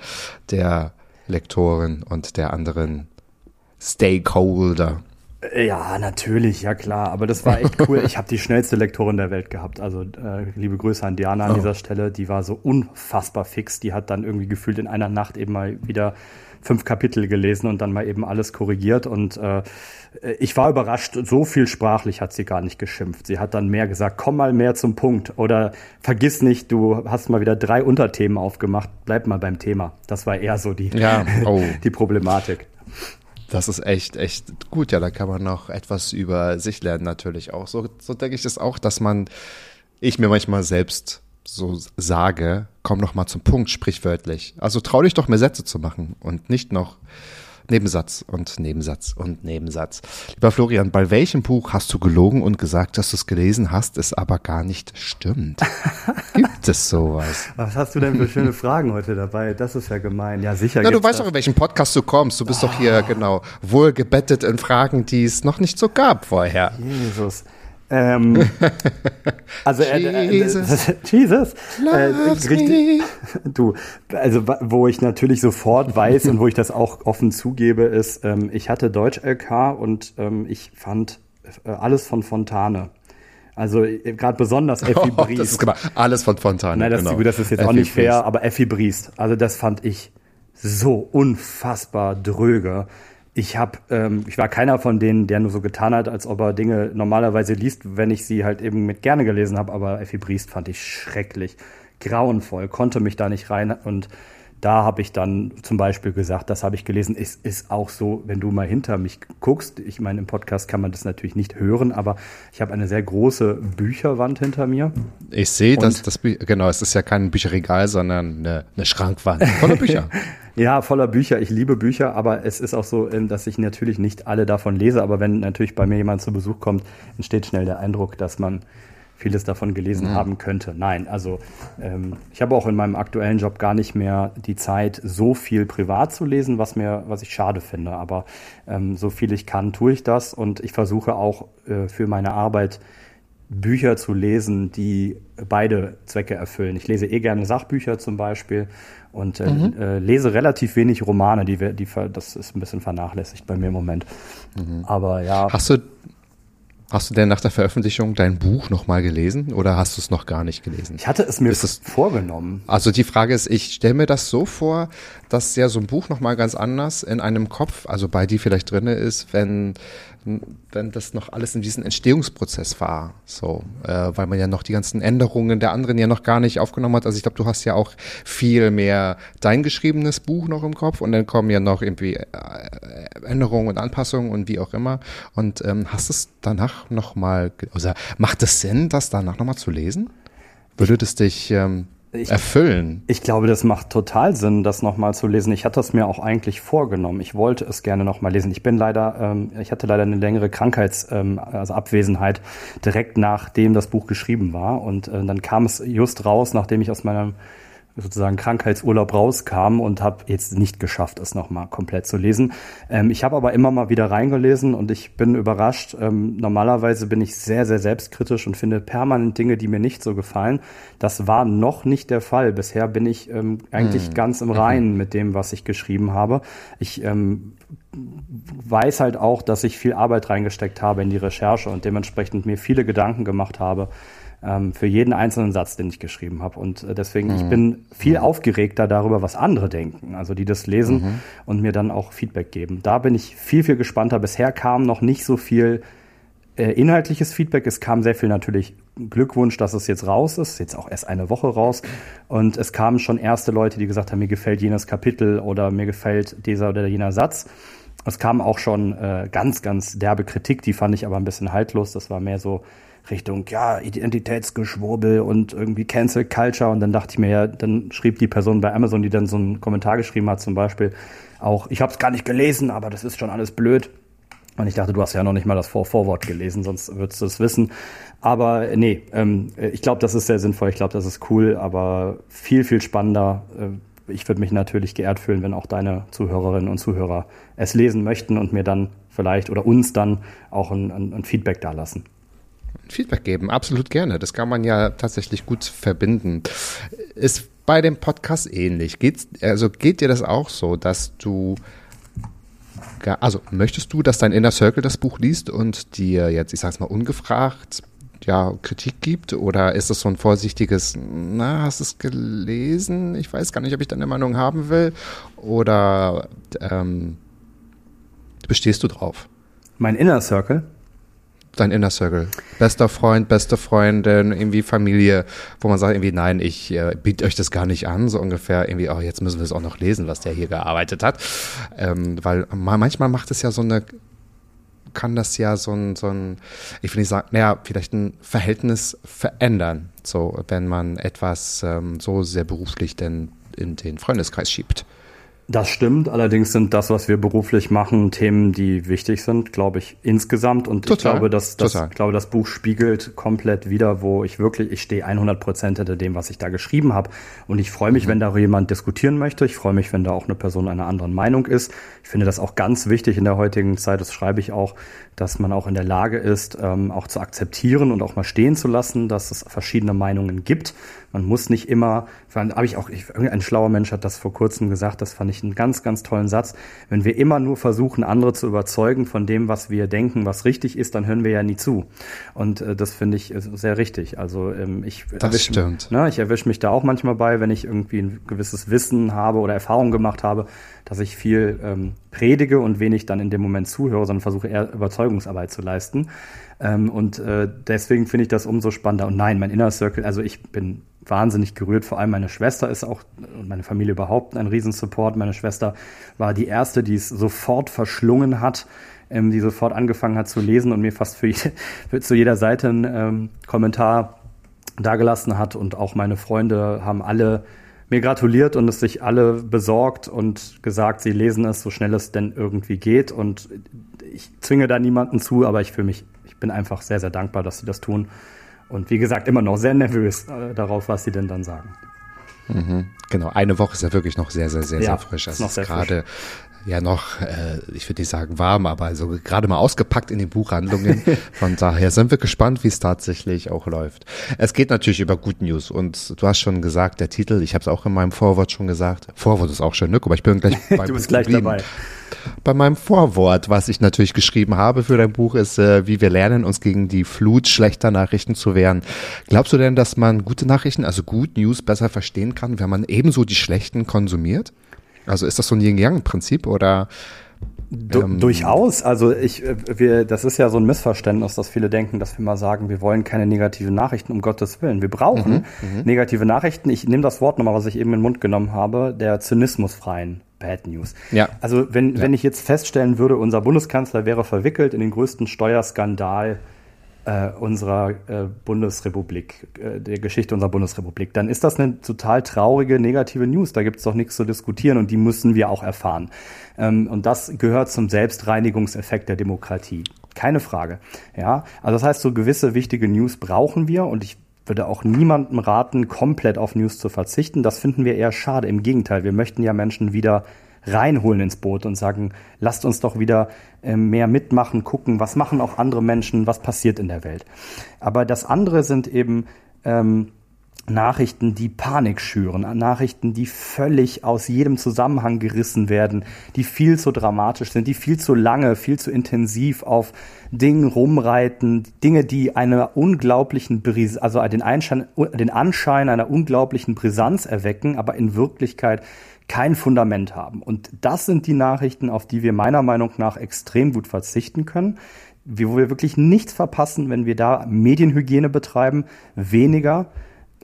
der Lektorin und der anderen Stakeholder. Ja, natürlich, ja klar. Aber das war echt cool. Ich habe die schnellste Lektorin der Welt gehabt. Also äh, liebe Grüße an Diana an oh. dieser Stelle. Die war so unfassbar fix. Die hat dann irgendwie gefühlt in einer Nacht eben mal wieder fünf Kapitel gelesen und dann mal eben alles korrigiert. Und äh, ich war überrascht, so viel sprachlich hat sie gar nicht geschimpft. Sie hat dann mehr gesagt, komm mal mehr zum Punkt. Oder vergiss nicht, du hast mal wieder drei Unterthemen aufgemacht, bleib mal beim Thema. Das war eher so die, ja. oh. die Problematik. Das ist echt, echt gut. Ja, da kann man noch etwas über sich lernen natürlich auch. So, so denke ich das auch, dass man, ich mir manchmal selbst so sage, komm noch mal zum Punkt, sprichwörtlich. Also trau dich doch mehr Sätze zu machen und nicht noch Nebensatz und Nebensatz und Nebensatz. Lieber Florian, bei welchem Buch hast du gelogen und gesagt, dass du es gelesen hast, es aber gar nicht stimmt? Gibt es sowas? Was hast du denn für schöne Fragen heute dabei? Das ist ja gemein. Ja, sicher. Na, du weißt doch, in welchem Podcast du kommst. Du bist oh. doch hier, genau, wohl gebettet in Fragen, die es noch nicht so gab vorher. Jesus. Ähm, also äh, äh, Jesus, äh, Jesus äh, du, also wo ich natürlich sofort weiß und wo ich das auch offen zugebe, ist, ähm, ich hatte Deutsch LK und ähm, ich fand äh, alles von Fontane Also äh, gerade besonders Effi Oh, Briest. das ist genau, alles von Fontane. Nein, das, genau. gut, das ist jetzt auch Effi nicht fair, Briest. aber Effi Briest, also das fand ich so unfassbar dröge. Ich habe, ähm, ich war keiner von denen, der nur so getan hat, als ob er Dinge normalerweise liest, wenn ich sie halt eben mit gerne gelesen habe. Aber Effi Briest fand ich schrecklich, grauenvoll, konnte mich da nicht rein und da habe ich dann zum Beispiel gesagt, das habe ich gelesen, es ist auch so, wenn du mal hinter mich guckst, ich meine, im Podcast kann man das natürlich nicht hören, aber ich habe eine sehr große Bücherwand hinter mir. Ich sehe, dass das, genau, es ist ja kein Bücherregal, sondern eine, eine Schrankwand voller Bücher. Ja, voller Bücher. Ich liebe Bücher, aber es ist auch so, ähm, dass ich natürlich nicht alle davon lese. Aber wenn natürlich bei mir jemand zu Besuch kommt, entsteht schnell der Eindruck, dass man vieles davon gelesen haben könnte. Nein, also ähm, ich habe auch in meinem aktuellen Job gar nicht mehr die Zeit, so viel privat zu lesen, was mir, was ich schade finde. Aber ähm, so viel ich kann, tue ich das und ich versuche auch äh, für meine Arbeit Bücher zu lesen, die beide Zwecke erfüllen. Ich lese eh gerne Sachbücher zum Beispiel und äh, äh, lese relativ wenig Romane, die, wir- die das ist ein bisschen vernachlässigt bei mir im Moment. Aber ja, Hast du, hast du denn nach der Veröffentlichung dein Buch nochmal gelesen oder hast du es noch gar nicht gelesen? ich hatte es mir Ist es- vorgenommen. Also die Frage ist, ich stelle mir das so vor, dass ja so ein Buch nochmal ganz anders in einem Kopf, also bei dir vielleicht drinne ist, wenn, wenn das noch alles in diesem Entstehungsprozess war. So, äh, weil man ja noch die ganzen Änderungen der anderen ja noch gar nicht aufgenommen hat. Also ich glaube, du hast ja auch viel mehr dein geschriebenes Buch noch im Kopf und dann kommen ja noch irgendwie äh, Änderungen und Anpassungen und wie auch immer. Und ähm, hast es danach nochmal, also macht es Sinn, das danach nochmal zu lesen? Würde das dich ähm, Ich- erfüllen? Ich glaube, das macht total Sinn, das nochmal zu lesen. Ich hatte es mir auch eigentlich vorgenommen. Ich wollte es gerne nochmal lesen. Ich bin leider, ähm, ich hatte leider eine längere Krankheits-, ähm, also Abwesenheit direkt nachdem das Buch geschrieben war. Und äh, dann kam es just raus, nachdem ich aus meinem sozusagen Krankheitsurlaub rauskam und habe jetzt nicht geschafft, es nochmal komplett zu lesen. Ähm, ich habe aber immer mal wieder reingelesen und ich bin überrascht. Ähm, normalerweise bin ich sehr, sehr selbstkritisch und finde permanent Dinge, die mir nicht so gefallen. Das war noch nicht der Fall. Bisher bin ich ähm, eigentlich ganz im Reinen mit dem, was ich geschrieben habe. Ich ähm, weiß halt auch, dass ich viel Arbeit reingesteckt habe in die Recherche und dementsprechend mir viele Gedanken gemacht habe ähm, für jeden einzelnen Satz, den ich geschrieben habe. Und äh, deswegen, ich bin viel aufgeregter darüber, was andere denken, also die das lesen und mir dann auch Feedback geben. Da bin ich viel, viel gespannter. Bisher kam noch nicht so viel äh, inhaltliches Feedback. Es kam sehr viel natürlich Glückwunsch, dass es jetzt raus ist. Jetzt auch erst eine Woche raus. Und es kamen schon erste Leute, die gesagt haben, mir gefällt jenes Kapitel oder mir gefällt dieser oder jener Satz. Es kam auch schon äh, ganz, ganz derbe Kritik, die fand ich aber ein bisschen haltlos. Das war mehr so Richtung, ja, Identitätsgeschwurbel und irgendwie Cancel Culture. Und dann dachte ich mir, ja, dann schrieb die Person bei Amazon, die dann so einen Kommentar geschrieben hat, zum Beispiel auch, ich habe es gar nicht gelesen, aber das ist schon alles blöd. Und ich dachte, du hast ja noch nicht mal das Vor Vorwort gelesen, sonst würdest du es wissen. Aber nee, ähm, ich glaube, das ist sehr sinnvoll. Ich glaube, das ist cool, aber viel, viel spannender. Äh, ich würde mich natürlich geehrt fühlen, wenn auch deine Zuhörerinnen und Zuhörer es lesen möchten und mir dann vielleicht oder uns dann auch ein, ein, ein Feedback dalassen. Feedback geben, absolut gerne. Das kann man ja tatsächlich gut verbinden. Ist bei dem Podcast ähnlich. Geht's, also geht dir das auch so, dass du also möchtest du, dass dein Inner Circle das Buch liest und dir jetzt, ich sag's mal, ungefragt ja, Kritik gibt? Oder ist es so ein vorsichtiges, na, hast du es gelesen? Ich weiß gar nicht, ob ich deine Meinung haben will. Oder ähm, bestehst du drauf? Mein Inner Circle, dein Inner Circle. Bester Freund, beste Freundin, irgendwie Familie, wo man sagt irgendwie, nein, ich äh, biete euch das gar nicht an, so ungefähr irgendwie, oh, jetzt müssen wir es auch noch lesen, was der hier gearbeitet hat. Ähm, weil ma- manchmal macht es ja so eine, kann das ja so ein, so ein, ich will nicht sagen, naja, vielleicht ein Verhältnis verändern, so, wenn man etwas ähm, so sehr beruflich denn in den Freundeskreis schiebt. Das stimmt, allerdings sind das, was wir beruflich machen, Themen, die wichtig sind, glaube ich, insgesamt. Und ich Total, glaube, dass das, total. ich glaube, das Buch spiegelt komplett wieder, wo ich wirklich, ich stehe 100 Prozent hinter dem, was ich da geschrieben habe. Und ich freue Mhm. mich, wenn da jemand diskutieren möchte. Ich freue mich, wenn da auch eine Person einer anderen Meinung ist. Ich finde das auch ganz wichtig in der heutigen Zeit, das schreibe ich auch, dass man auch in der Lage ist, ähm, auch zu akzeptieren und auch mal stehen zu lassen, dass es verschiedene Meinungen gibt. Man muss nicht immer, habe ich auch, ich, irgendein schlauer Mensch hat das vor kurzem gesagt, das fand ich ich einen ganz, ganz tollen Satz. Wenn wir immer nur versuchen, andere zu überzeugen von dem, was wir denken, was richtig ist, dann hören wir ja nie zu. Und äh, das finde ich sehr richtig. Also ähm, ich erwische ne, ich erwische mich da auch manchmal bei, wenn ich irgendwie ein gewisses Wissen habe oder Erfahrung gemacht habe, dass ich viel ähm, predige und wenig dann in dem Moment zuhöre, sondern versuche eher Überzeugungsarbeit zu leisten. Ähm, und äh, deswegen finde ich das umso spannender. Und nein, mein Inner Circle, also ich bin wahnsinnig gerührt. Vor allem meine Schwester ist auch und meine Familie überhaupt ein Riesensupport. Meine Schwester war die erste, die es sofort verschlungen hat, ähm, die sofort angefangen hat zu lesen und mir fast für, jede, für zu jeder Seite einen ähm, Kommentar dagelassen hat. Und auch meine Freunde haben alle mir gratuliert und es sich alle besorgt und gesagt, sie lesen es so schnell es denn irgendwie geht. Und ich zwinge da niemanden zu, aber ich fühle mich, ich bin einfach sehr, sehr dankbar, dass sie das tun. Und wie gesagt, immer noch sehr nervös äh, darauf, was sie denn dann sagen. Mhm, genau, eine Woche ist ja wirklich noch sehr, sehr, sehr, ja, sehr frisch. Das ist, ist gerade ja noch, äh, ich würde nicht sagen warm, aber also gerade mal ausgepackt in den Buchhandlungen. Von daher sind wir gespannt, wie es tatsächlich auch läuft. Es geht natürlich über Good News und du hast schon gesagt, der Titel, ich habe es auch in meinem Vorwort schon gesagt. Vorwort ist auch schön, ne? Aber ich bin gleich beim Du bist gleich dabei. Bei meinem Vorwort, was ich natürlich geschrieben habe für dein Buch, ist, äh, wie wir lernen, uns gegen die Flut schlechter Nachrichten zu wehren. Glaubst du denn, dass man gute Nachrichten, also Good News, besser verstehen kann, wenn man ebenso die schlechten konsumiert? Also ist das so ein Yin-Yang-Prinzip oder? Du, ähm, durchaus. Also ich, äh, wir, das ist ja so ein Missverständnis, dass viele denken, dass wir mal sagen, wir wollen keine negativen Nachrichten, um Gottes Willen. Wir brauchen mhm, mhm. negative Nachrichten. Ich nehme das Wort nochmal, was ich eben in den Mund genommen habe, der zynismusfreien Bad News. Ja. Also wenn, ja. wenn ich jetzt feststellen würde, unser Bundeskanzler wäre verwickelt in den größten Steuerskandal äh, unserer äh, Bundesrepublik, äh, der Geschichte unserer Bundesrepublik, dann ist das eine total traurige, negative News. Da gibt es doch nichts zu diskutieren und die müssen wir auch erfahren. Ähm, und das gehört zum Selbstreinigungseffekt der Demokratie. Keine Frage. Ja, also das heißt, so gewisse wichtige News brauchen wir und ich würde auch niemandem raten, komplett auf News zu verzichten. Das finden wir eher schade. Im Gegenteil, wir möchten ja Menschen wieder reinholen ins Boot und sagen, lasst uns doch wieder äh, mehr mitmachen, gucken, was machen auch andere Menschen, was passiert in der Welt. Aber das andere sind eben ähm, Nachrichten, die Panik schüren, Nachrichten, die völlig aus jedem Zusammenhang gerissen werden, die viel zu dramatisch sind, die viel zu lange, viel zu intensiv auf Dingen rumreiten, Dinge, die einer unglaublichen, Bris also den, Einschein, den Anschein einer unglaublichen Brisanz erwecken, aber in Wirklichkeit kein Fundament haben. Und das sind die Nachrichten, auf die wir meiner Meinung nach extrem gut verzichten können, wo wir wirklich nichts verpassen, wenn wir da Medienhygiene betreiben, weniger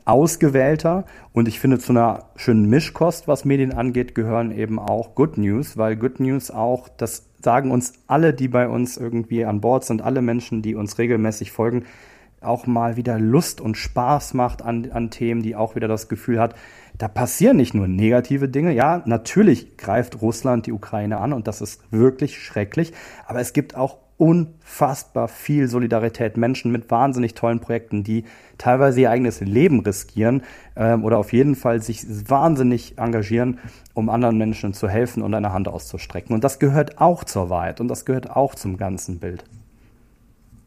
ausgewählter. Und ich finde, zu einer schönen Mischkost, was Medien angeht, gehören eben auch Good News, weil Good News auch, das sagen uns alle, die bei uns irgendwie an Bord sind, alle Menschen, die uns regelmäßig folgen, auch mal wieder Lust und Spaß macht an, an Themen, die auch wieder das Gefühl hat, da passieren nicht nur negative Dinge. Ja, natürlich greift Russland die Ukraine an und das ist wirklich schrecklich. Aber es gibt auch unfassbar viel Solidarität. Menschen mit wahnsinnig tollen Projekten, die teilweise ihr eigenes Leben riskieren ähm, oder auf jeden Fall sich wahnsinnig engagieren, um anderen Menschen zu helfen und eine Hand auszustrecken. Und das gehört auch zur Wahrheit und das gehört auch zum ganzen Bild.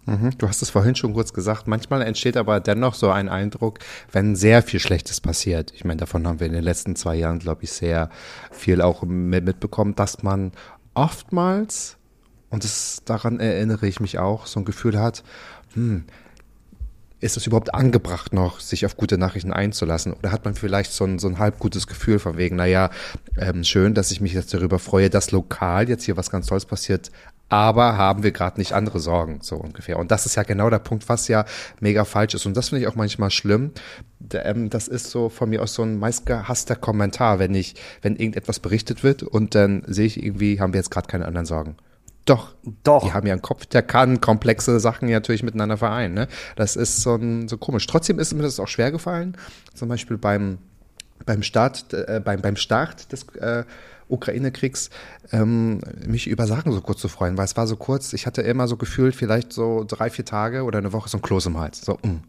Mhm. Du hast es vorhin schon kurz gesagt. Manchmal entsteht aber dennoch so ein Eindruck, wenn sehr viel Schlechtes passiert. Ich meine, davon haben wir in den letzten zwei Jahren, glaube ich, sehr viel auch mitbekommen, dass man oftmals, und das, daran erinnere ich mich auch, so ein Gefühl hat, hm, ist es überhaupt angebracht noch, sich auf gute Nachrichten einzulassen? Oder hat man vielleicht so ein, so ein halb gutes Gefühl von wegen, naja, ähm, schön, dass ich mich jetzt darüber freue, dass lokal jetzt hier was ganz Tolles passiert, aber haben wir gerade nicht andere Sorgen, so ungefähr. Und das ist ja genau der Punkt, was ja mega falsch ist. Und das finde ich auch manchmal schlimm. Ähm, das ist so von mir aus so ein meistgehasster Kommentar, wenn ich, wenn irgendetwas berichtet wird und dann sehe ich irgendwie, haben wir jetzt gerade keine anderen Sorgen. Doch, doch. Die haben ja einen Kopf, der kann komplexe Sachen natürlich miteinander vereinen. Ne? Das ist so, ein, so komisch. Trotzdem ist mir das auch schwer gefallen. Zum Beispiel beim, beim Start, äh, beim, beim Start des äh, Ukraine-Kriegs ähm, mich über Sachen so kurz zu freuen, weil es war so kurz, ich hatte immer so gefühlt, vielleicht so drei, vier Tage oder eine Woche so ein Kloß im Hals. So, mh, mm,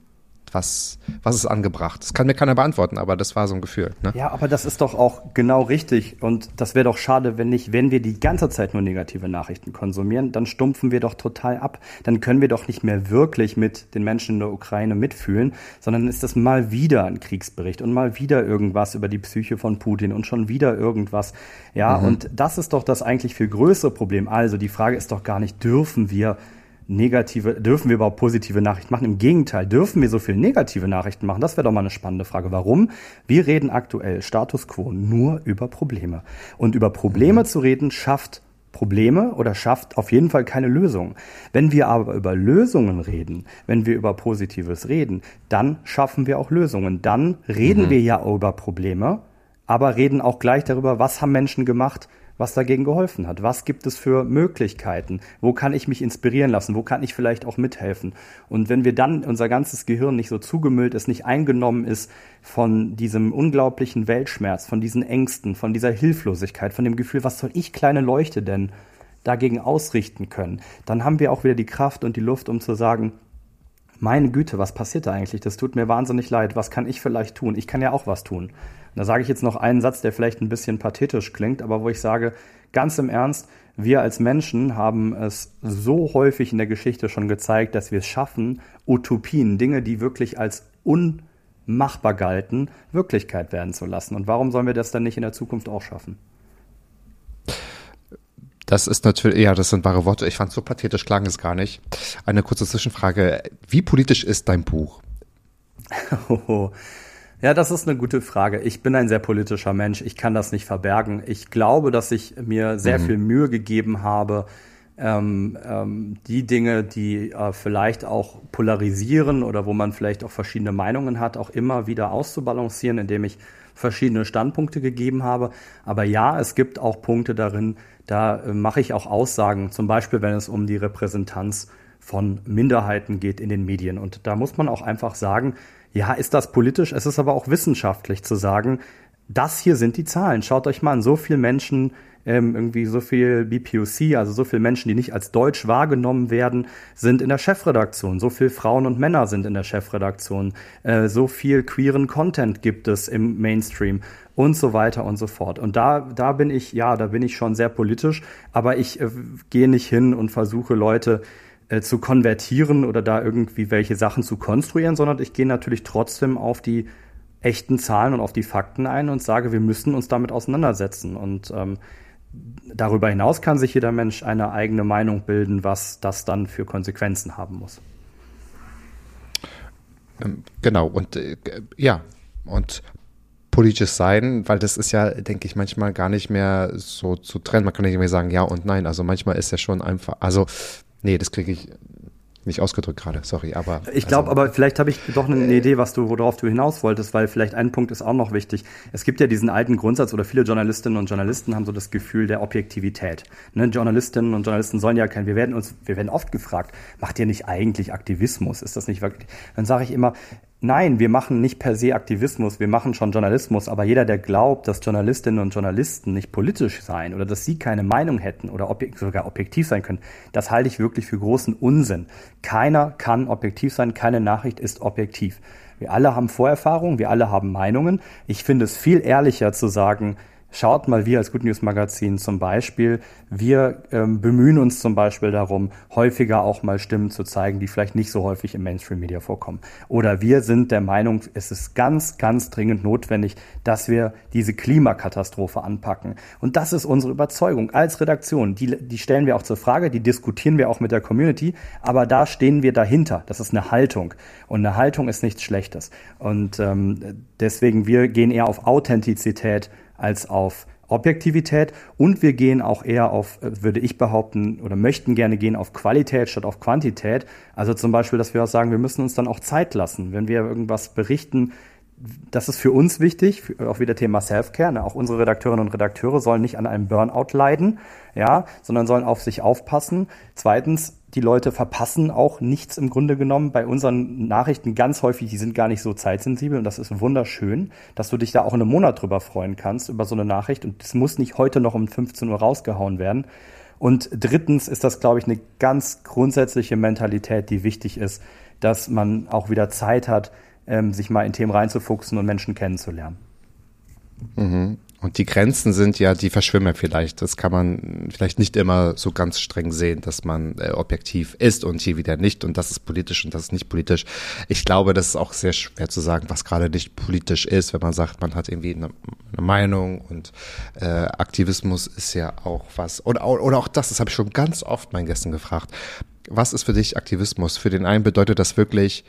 Was, was ist angebracht? Das kann mir keiner beantworten, aber das war so ein Gefühl. Ne? Ja, aber das ist doch auch genau richtig. Und das wäre doch schade, wenn nicht, wenn wir die ganze Zeit nur negative Nachrichten konsumieren, dann stumpfen wir doch total ab. Dann können wir doch nicht mehr wirklich mit den Menschen in der Ukraine mitfühlen, sondern ist das mal wieder ein Kriegsbericht und mal wieder irgendwas über die Psyche von Putin und schon wieder irgendwas. Ja, mhm. und das ist doch das eigentlich viel größere Problem. Also die Frage ist doch gar nicht, dürfen wir negative, dürfen wir überhaupt positive Nachrichten machen? Im Gegenteil, dürfen wir so viel negative Nachrichten machen? Das wäre doch mal eine spannende Frage. Warum? Wir reden aktuell Status quo nur über Probleme. Und über Probleme mhm. zu reden schafft Probleme oder schafft auf jeden Fall keine Lösung. Wenn wir aber über Lösungen reden, wenn wir über Positives reden, dann schaffen wir auch Lösungen. Dann reden mhm. wir ja über Probleme, aber reden auch gleich darüber, was haben Menschen gemacht, was dagegen geholfen hat. Was gibt es für Möglichkeiten? Wo kann ich mich inspirieren lassen? Wo kann ich vielleicht auch mithelfen? Und wenn wir dann unser ganzes Gehirn nicht so zugemüllt ist, nicht eingenommen ist von diesem unglaublichen Weltschmerz, von diesen Ängsten, von dieser Hilflosigkeit, von dem Gefühl, was soll ich kleine Leuchte denn dagegen ausrichten können, dann haben wir auch wieder die Kraft und die Luft, um zu sagen, meine Güte, was passiert da eigentlich? Das tut mir wahnsinnig leid. Was kann ich vielleicht tun? Ich kann ja auch was tun. Da sage ich jetzt noch einen Satz, der vielleicht ein bisschen pathetisch klingt, aber wo ich sage, ganz im Ernst, wir als Menschen haben es so häufig in der Geschichte schon gezeigt, dass wir es schaffen, Utopien, Dinge, die wirklich als unmachbar galten, Wirklichkeit werden zu lassen. Und warum sollen wir das dann nicht in der Zukunft auch schaffen? Das ist natürlich, ja, das sind wahre Worte. Ich fand so pathetisch klang es gar nicht. Eine kurze Zwischenfrage. Wie politisch ist dein Buch? Oh, ja, das ist eine gute Frage. Ich bin ein sehr politischer Mensch. Ich kann das nicht verbergen. Ich glaube, dass ich mir sehr mhm. viel Mühe gegeben habe, ähm, ähm, die Dinge, die äh, vielleicht auch polarisieren oder wo man vielleicht auch verschiedene Meinungen hat, auch immer wieder auszubalancieren, indem ich verschiedene Standpunkte gegeben habe. Aber ja, es gibt auch Punkte darin, da äh, mache ich auch Aussagen, zum Beispiel wenn es um die Repräsentanz von Minderheiten geht in den Medien. Und da muss man auch einfach sagen, ja, ist das politisch? Es ist aber auch wissenschaftlich zu sagen, das hier sind die Zahlen. Schaut euch mal an, so viele Menschen, ähm, irgendwie so viel BPOC, also so viele Menschen, die nicht als deutsch wahrgenommen werden, sind in der Chefredaktion. So viele Frauen und Männer sind in der Chefredaktion. Äh, so viel queeren Content gibt es im Mainstream und so weiter und so fort. Und da, da bin ich, ja, da bin ich schon sehr politisch, aber ich äh, gehe nicht hin und versuche Leute äh, zu konvertieren oder da irgendwie welche Sachen zu konstruieren, sondern ich gehe natürlich trotzdem auf die echten Zahlen und auf die Fakten ein und sage, wir müssen uns damit auseinandersetzen. Und ähm, darüber hinaus kann sich jeder Mensch eine eigene Meinung bilden, was das dann für Konsequenzen haben muss. Ähm, genau, und äh, ja, und politisches Sein, weil das ist ja, denke ich, manchmal gar nicht mehr so zu trennen. Man kann nicht mehr sagen ja und nein. Also manchmal ist ja schon einfach, also Nee, das kriege ich nicht ausgedrückt gerade, sorry, aber. Ich glaube, also, aber vielleicht habe ich doch eine äh, Idee, was du, worauf du hinaus wolltest, weil vielleicht ein Punkt ist auch noch wichtig. Es gibt ja diesen alten Grundsatz oder viele Journalistinnen und Journalisten haben so das Gefühl der Objektivität. Ne? Journalistinnen und Journalisten sollen ja kein, wir werden uns, wir werden oft gefragt, macht ihr nicht eigentlich Aktivismus? Ist das nicht wirklich? Dann sage ich immer, Nein, wir machen nicht per se Aktivismus, wir machen schon Journalismus, aber jeder, der glaubt, dass Journalistinnen und Journalisten nicht politisch seien oder dass sie keine Meinung hätten oder objek sogar objektiv sein können, das halte ich wirklich für großen Unsinn. Keiner kann objektiv sein, keine Nachricht ist objektiv. Wir alle haben Vorerfahrungen, wir alle haben Meinungen. Ich finde es viel ehrlicher zu sagen, Schaut mal, wir als Good News Magazin zum Beispiel, wir ähm, bemühen uns zum Beispiel darum, häufiger auch mal Stimmen zu zeigen, die vielleicht nicht so häufig im Mainstream-Media vorkommen. Oder wir sind der Meinung, es ist ganz, ganz dringend notwendig, dass wir diese Klimakatastrophe anpacken. Und das ist unsere Überzeugung als Redaktion. Die, die stellen wir auch zur Frage, die diskutieren wir auch mit der Community, aber da stehen wir dahinter. Das ist eine Haltung. Und eine Haltung ist nichts Schlechtes. Und ähm, deswegen, wir gehen eher auf Authentizität als auf Objektivität und wir gehen auch eher auf, äh, würde ich behaupten, oder möchten gerne gehen auf Qualität statt auf Quantität. Also zum Beispiel, dass wir auch sagen, wir müssen uns dann auch Zeit lassen. Wenn wir irgendwas berichten, das ist für uns wichtig, auch wieder Thema Self-Care. Ne? Auch unsere Redakteurinnen und Redakteure sollen nicht an einem Burnout leiden, ja, sondern sollen auf sich aufpassen. Zweitens, die Leute verpassen auch nichts im Grunde genommen bei unseren Nachrichten ganz häufig. Die sind gar nicht so zeitsensibel und das ist wunderschön, dass du dich da auch in einem Monat drüber freuen kannst über so eine Nachricht und es muss nicht heute noch um 15 Uhr rausgehauen werden. Und drittens ist das, glaube ich, eine ganz grundsätzliche Mentalität, die wichtig ist dass man auch wieder Zeit hat, ähm, sich mal in Themen reinzufuchsen und Menschen kennenzulernen. Mhm. Und die Grenzen sind ja, die verschwimmen vielleicht. Das kann man vielleicht nicht immer so ganz streng sehen, dass man äh, objektiv ist und hier wieder nicht und das ist politisch und das ist nicht politisch. Ich glaube, das ist auch sehr schwer zu sagen, was gerade nicht politisch ist, wenn man sagt, man hat irgendwie eine, eine Meinung und äh, Aktivismus ist ja auch was. Oder, oder auch das, das habe ich schon ganz oft meinen Gästen gefragt. Was ist für dich Aktivismus? Für den einen bedeutet das wirklich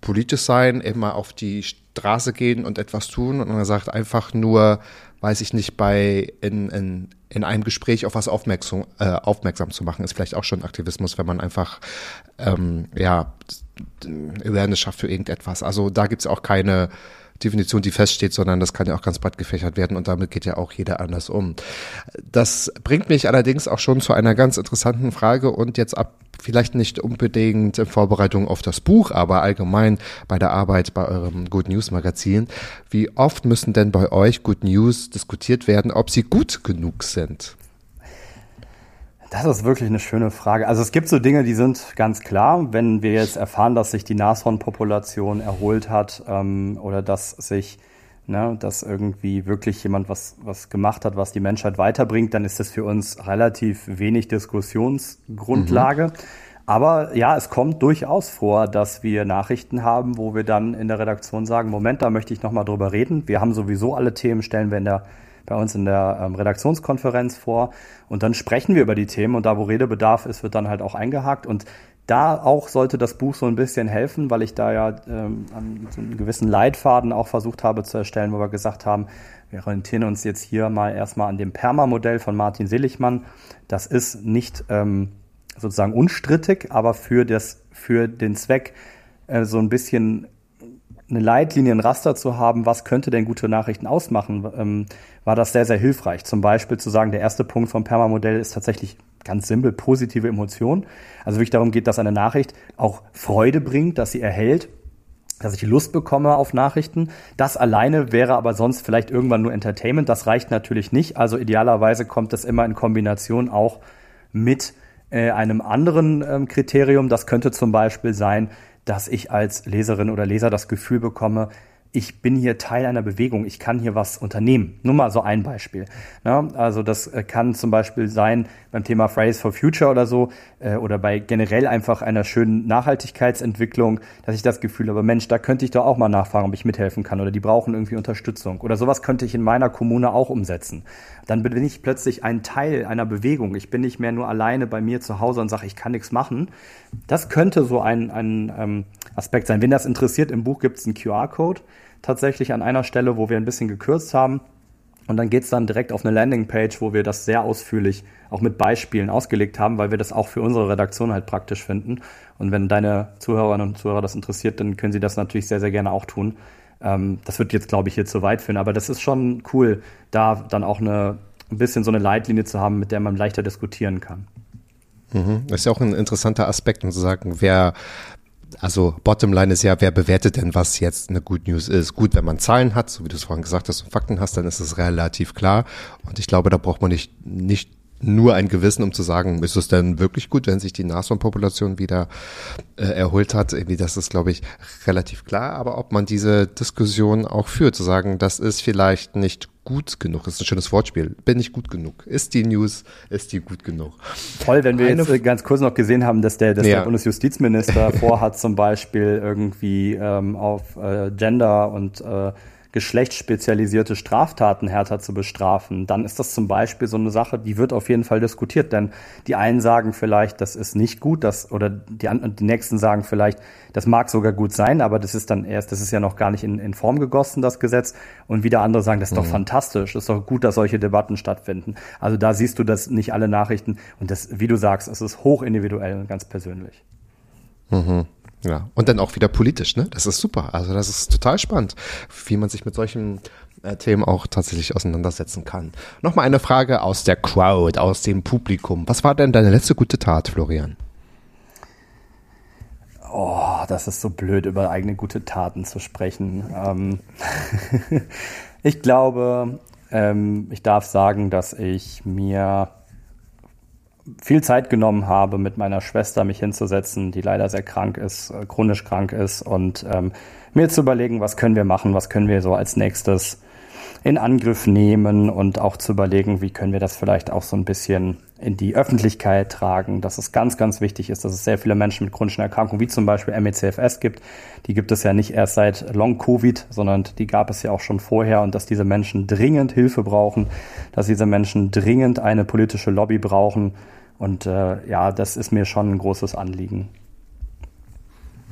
politisch sein, immer auf die Straße gehen und etwas tun und man sagt einfach nur, weiß ich nicht, bei in, in, in einem Gespräch auf was aufmerksam, äh, aufmerksam zu machen, ist vielleicht auch schon Aktivismus, wenn man einfach ähm, ja Awareness schafft für irgendetwas. Also da gibt's auch keine Definition, die feststeht, sondern das kann ja auch ganz breit gefächert werden und damit geht ja auch jeder anders um. Das bringt mich allerdings auch schon zu einer ganz interessanten Frage und jetzt ab vielleicht nicht unbedingt in Vorbereitung auf das Buch, aber allgemein bei der Arbeit bei eurem Good News Magazin. Wie oft müssen denn bei euch Good News diskutiert werden, ob sie gut genug sind? Das ist wirklich eine schöne Frage. Also es gibt so Dinge, die sind ganz klar. Wenn wir jetzt erfahren, dass sich die Nashornpopulation erholt hat ähm, oder dass sich, ne, dass irgendwie wirklich jemand was, was gemacht hat, was die Menschheit weiterbringt, dann ist das für uns relativ wenig Diskussionsgrundlage. Mhm. Aber ja, es kommt durchaus vor, dass wir Nachrichten haben, wo wir dann in der Redaktion sagen, Moment, da möchte ich nochmal drüber reden. Wir haben sowieso alle Themen, stellen wir in der bei uns in der ähm, Redaktionskonferenz vor und dann sprechen wir über die Themen und da, wo Redebedarf ist, wird dann halt auch eingehakt und da auch sollte das Buch so ein bisschen helfen, weil ich da ja ähm, so einen gewissen Leitfaden auch versucht habe zu erstellen, wo wir gesagt haben, wir orientieren uns jetzt hier mal erstmal an dem Perma-Modell von Martin Seligmann. Das ist nicht ähm, sozusagen unstrittig, aber für, das, für den Zweck, äh, so ein bisschen eine Leitlinie, ein Raster zu haben, was könnte denn gute Nachrichten ausmachen, ähm, war das sehr, sehr hilfreich. Zum Beispiel zu sagen, der erste Punkt vom Perma-Modell ist tatsächlich ganz simpel positive Emotionen. Also wirklich darum geht, dass eine Nachricht auch Freude bringt, dass sie erhält, dass ich Lust bekomme auf Nachrichten. Das alleine wäre aber sonst vielleicht irgendwann nur Entertainment. Das reicht natürlich nicht. Also idealerweise kommt das immer in Kombination auch mit äh, einem anderen ähm, Kriterium. Das könnte zum Beispiel sein, dass ich als Leserin oder Leser das Gefühl bekomme, ich bin hier Teil einer Bewegung, ich kann hier was unternehmen. Nur mal so ein Beispiel. Ne? Also das äh, kann zum Beispiel sein beim Thema Fridays for Future oder so äh, oder bei generell einfach einer schönen Nachhaltigkeitsentwicklung, dass ich das Gefühl habe, Mensch, da könnte ich doch auch mal nachfragen, ob ich mithelfen kann oder die brauchen irgendwie Unterstützung oder sowas könnte ich in meiner Kommune auch umsetzen. Dann bin ich plötzlich ein Teil einer Bewegung. Ich bin nicht mehr nur alleine bei mir zu Hause und sage, ich kann nichts machen. Das könnte so ein, ein ähm, Aspekt sein. Wenn das interessiert, im Buch gibt es einen QR-Code tatsächlich an einer Stelle, wo wir ein bisschen gekürzt haben. Und dann geht es dann direkt auf eine Landingpage, wo wir das sehr ausführlich auch mit Beispielen ausgelegt haben, weil wir das auch für unsere Redaktion halt praktisch finden. Und wenn deine Zuhörerinnen und Zuhörer das interessiert, dann können sie das natürlich sehr, sehr gerne auch tun. Ähm, das wird jetzt, glaube ich, hier zu weit führen, aber das ist schon cool, da dann auch eine, ein bisschen so eine Leitlinie zu haben, mit der man leichter diskutieren kann. Mhm. Das ist ja auch ein interessanter Aspekt, um zu sagen, wer, also Bottomline ist ja, wer bewertet denn, was jetzt eine Good News ist? Gut, wenn man Zahlen hat, so wie du es vorhin gesagt hast und Fakten hast, dann ist es relativ klar. Und ich glaube, da braucht man nicht, nicht nur ein Gewissen, um zu sagen, ist es denn wirklich gut, wenn sich die Nashornpopulation wieder äh, erholt hat? Irgendwie, das ist, glaube ich, relativ klar. Aber ob man diese Diskussion auch führt, zu sagen, das ist vielleicht nicht gut genug, das ist ein schönes Wortspiel. Bin ich gut genug? Ist die News, ist die gut genug? Toll, wenn wir Eine jetzt ganz kurz noch gesehen haben, dass der, dass ja. der Bundesjustizminister vorhat, zum Beispiel irgendwie ähm, auf äh, Gender und äh, geschlechtsspezialisierte Straftaten härter zu bestrafen, dann ist das zum Beispiel so eine Sache, die wird auf jeden Fall diskutiert. Denn die einen sagen vielleicht, das ist nicht gut, das, oder die, die nächsten sagen vielleicht, das mag sogar gut sein, aber das ist dann erst, das ist ja noch gar nicht in, in Form gegossen, das Gesetz. Und wieder andere sagen, das ist mhm. doch fantastisch, das ist doch gut, dass solche Debatten stattfinden. Also da siehst du, dass nicht alle Nachrichten, und das, wie du sagst, es ist hoch individuell und ganz persönlich. Mhm. Ja, und dann auch wieder politisch, ne? Das ist super. Also das ist total spannend, wie man sich mit solchen äh, Themen auch tatsächlich auseinandersetzen kann. Nochmal eine Frage aus der Crowd, aus dem Publikum. Was war denn deine letzte gute Tat, Florian? Oh, das ist so blöd, über eigene gute Taten zu sprechen. Ähm ich glaube, ähm, ich darf sagen, dass ich mir viel Zeit genommen habe, mit meiner Schwester mich hinzusetzen, die leider sehr krank ist, äh, chronisch krank ist, und ähm, mir zu überlegen, was können wir machen, was können wir so als nächstes in Angriff nehmen und auch zu überlegen, wie können wir das vielleicht auch so ein bisschen in die Öffentlichkeit tragen, dass es ganz, ganz wichtig ist, dass es sehr viele Menschen mit chronischen Erkrankungen, wie zum Beispiel MECFS gibt. Die gibt es ja nicht erst seit Long-Covid, sondern die gab es ja auch schon vorher und dass diese Menschen dringend Hilfe brauchen, dass diese Menschen dringend eine politische Lobby brauchen. Und äh, ja, das ist mir schon ein großes Anliegen.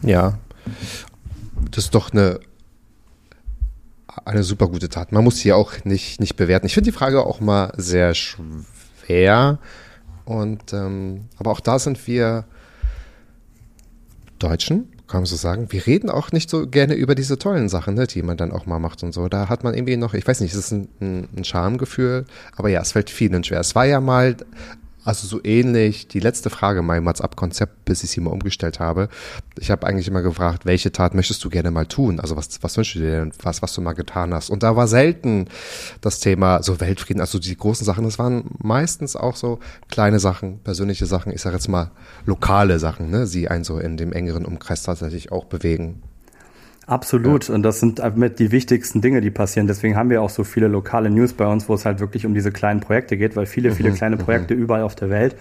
Ja, das ist doch eine eine super gute Tat. Man muss sie auch nicht, nicht bewerten. Ich finde die Frage auch mal sehr schwer. Und ähm, aber auch da sind wir Deutschen, kann man so sagen. Wir reden auch nicht so gerne über diese tollen Sachen, ne, die man dann auch mal macht und so. Da hat man irgendwie noch, ich weiß nicht, es ist ein, ein, ein Schamgefühl, aber ja, es fällt vielen schwer. Es war ja mal also so ähnlich, die letzte Frage mein WhatsApp-Konzept, bis ich sie mal umgestellt habe. Ich habe eigentlich immer gefragt, welche Tat möchtest du gerne mal tun? Also was, was wünschst du dir denn, was, was du mal getan hast? Und da war selten das Thema so Weltfrieden, also die großen Sachen. Das waren meistens auch so kleine Sachen, persönliche Sachen, ich sage jetzt mal lokale Sachen, ne, die einen so in dem engeren Umkreis tatsächlich auch bewegen. Absolut. Ja. Und das sind mit die wichtigsten Dinge, die passieren. Deswegen haben wir auch so viele lokale News bei uns, wo es halt wirklich um diese kleinen Projekte geht, weil viele, viele mhm, kleine mhm. Projekte mhm. überall auf der Welt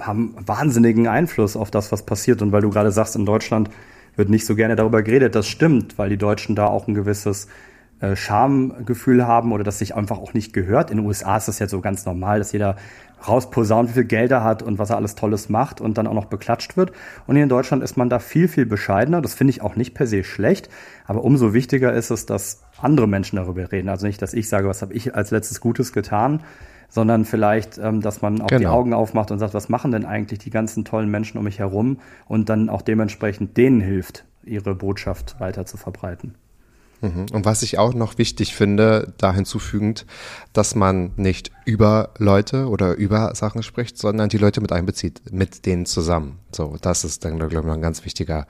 haben wahnsinnigen Einfluss auf das, was passiert. Und weil du gerade sagst, in Deutschland wird nicht so gerne darüber geredet, das stimmt, weil die Deutschen da auch ein gewisses äh, Schamgefühl haben oder das sich einfach auch nicht gehört. In den USA ist das ja so ganz normal, dass jeder rausposaunt, wie viel Geld er hat und was er alles Tolles macht und dann auch noch beklatscht wird. Und hier in Deutschland ist man da viel, viel bescheidener. Das finde ich auch nicht per se schlecht. Aber umso wichtiger ist es, dass andere Menschen darüber reden. Also nicht, dass ich sage, was habe ich als letztes Gutes getan, sondern vielleicht, ähm, dass man auch genau. die Augen aufmacht und sagt, was machen denn eigentlich die ganzen tollen Menschen um mich herum und dann auch dementsprechend denen hilft, ihre Botschaft weiter zu verbreiten. Mhm. Und was ich auch noch wichtig finde, da hinzufügend, dass man nicht über Leute oder über Sachen spricht, sondern die Leute mit einbezieht, mit denen zusammen. So, das ist dann, glaube ich, ein ganz wichtiger,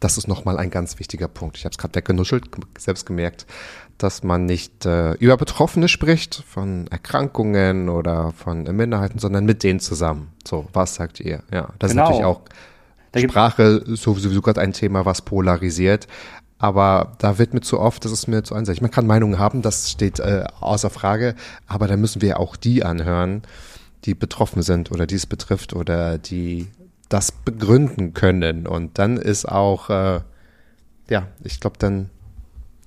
das ist nochmal ein ganz wichtiger Punkt. Ich habe es gerade weggenuschelt, selbst gemerkt, dass man nicht äh, über Betroffene spricht, von Erkrankungen oder von Minderheiten, sondern mit denen zusammen. So, was sagt ihr? Ja, das genau. ist natürlich auch Sprache sowieso gerade ein Thema, was polarisiert. Aber da wird mir zu oft, das ist mir zu einseitig. Man kann Meinungen haben, das steht äh, außer Frage, aber da müssen wir auch die anhören, die betroffen sind oder die es betrifft oder die das begründen können. Und dann ist auch, äh, ja, ich glaube, dann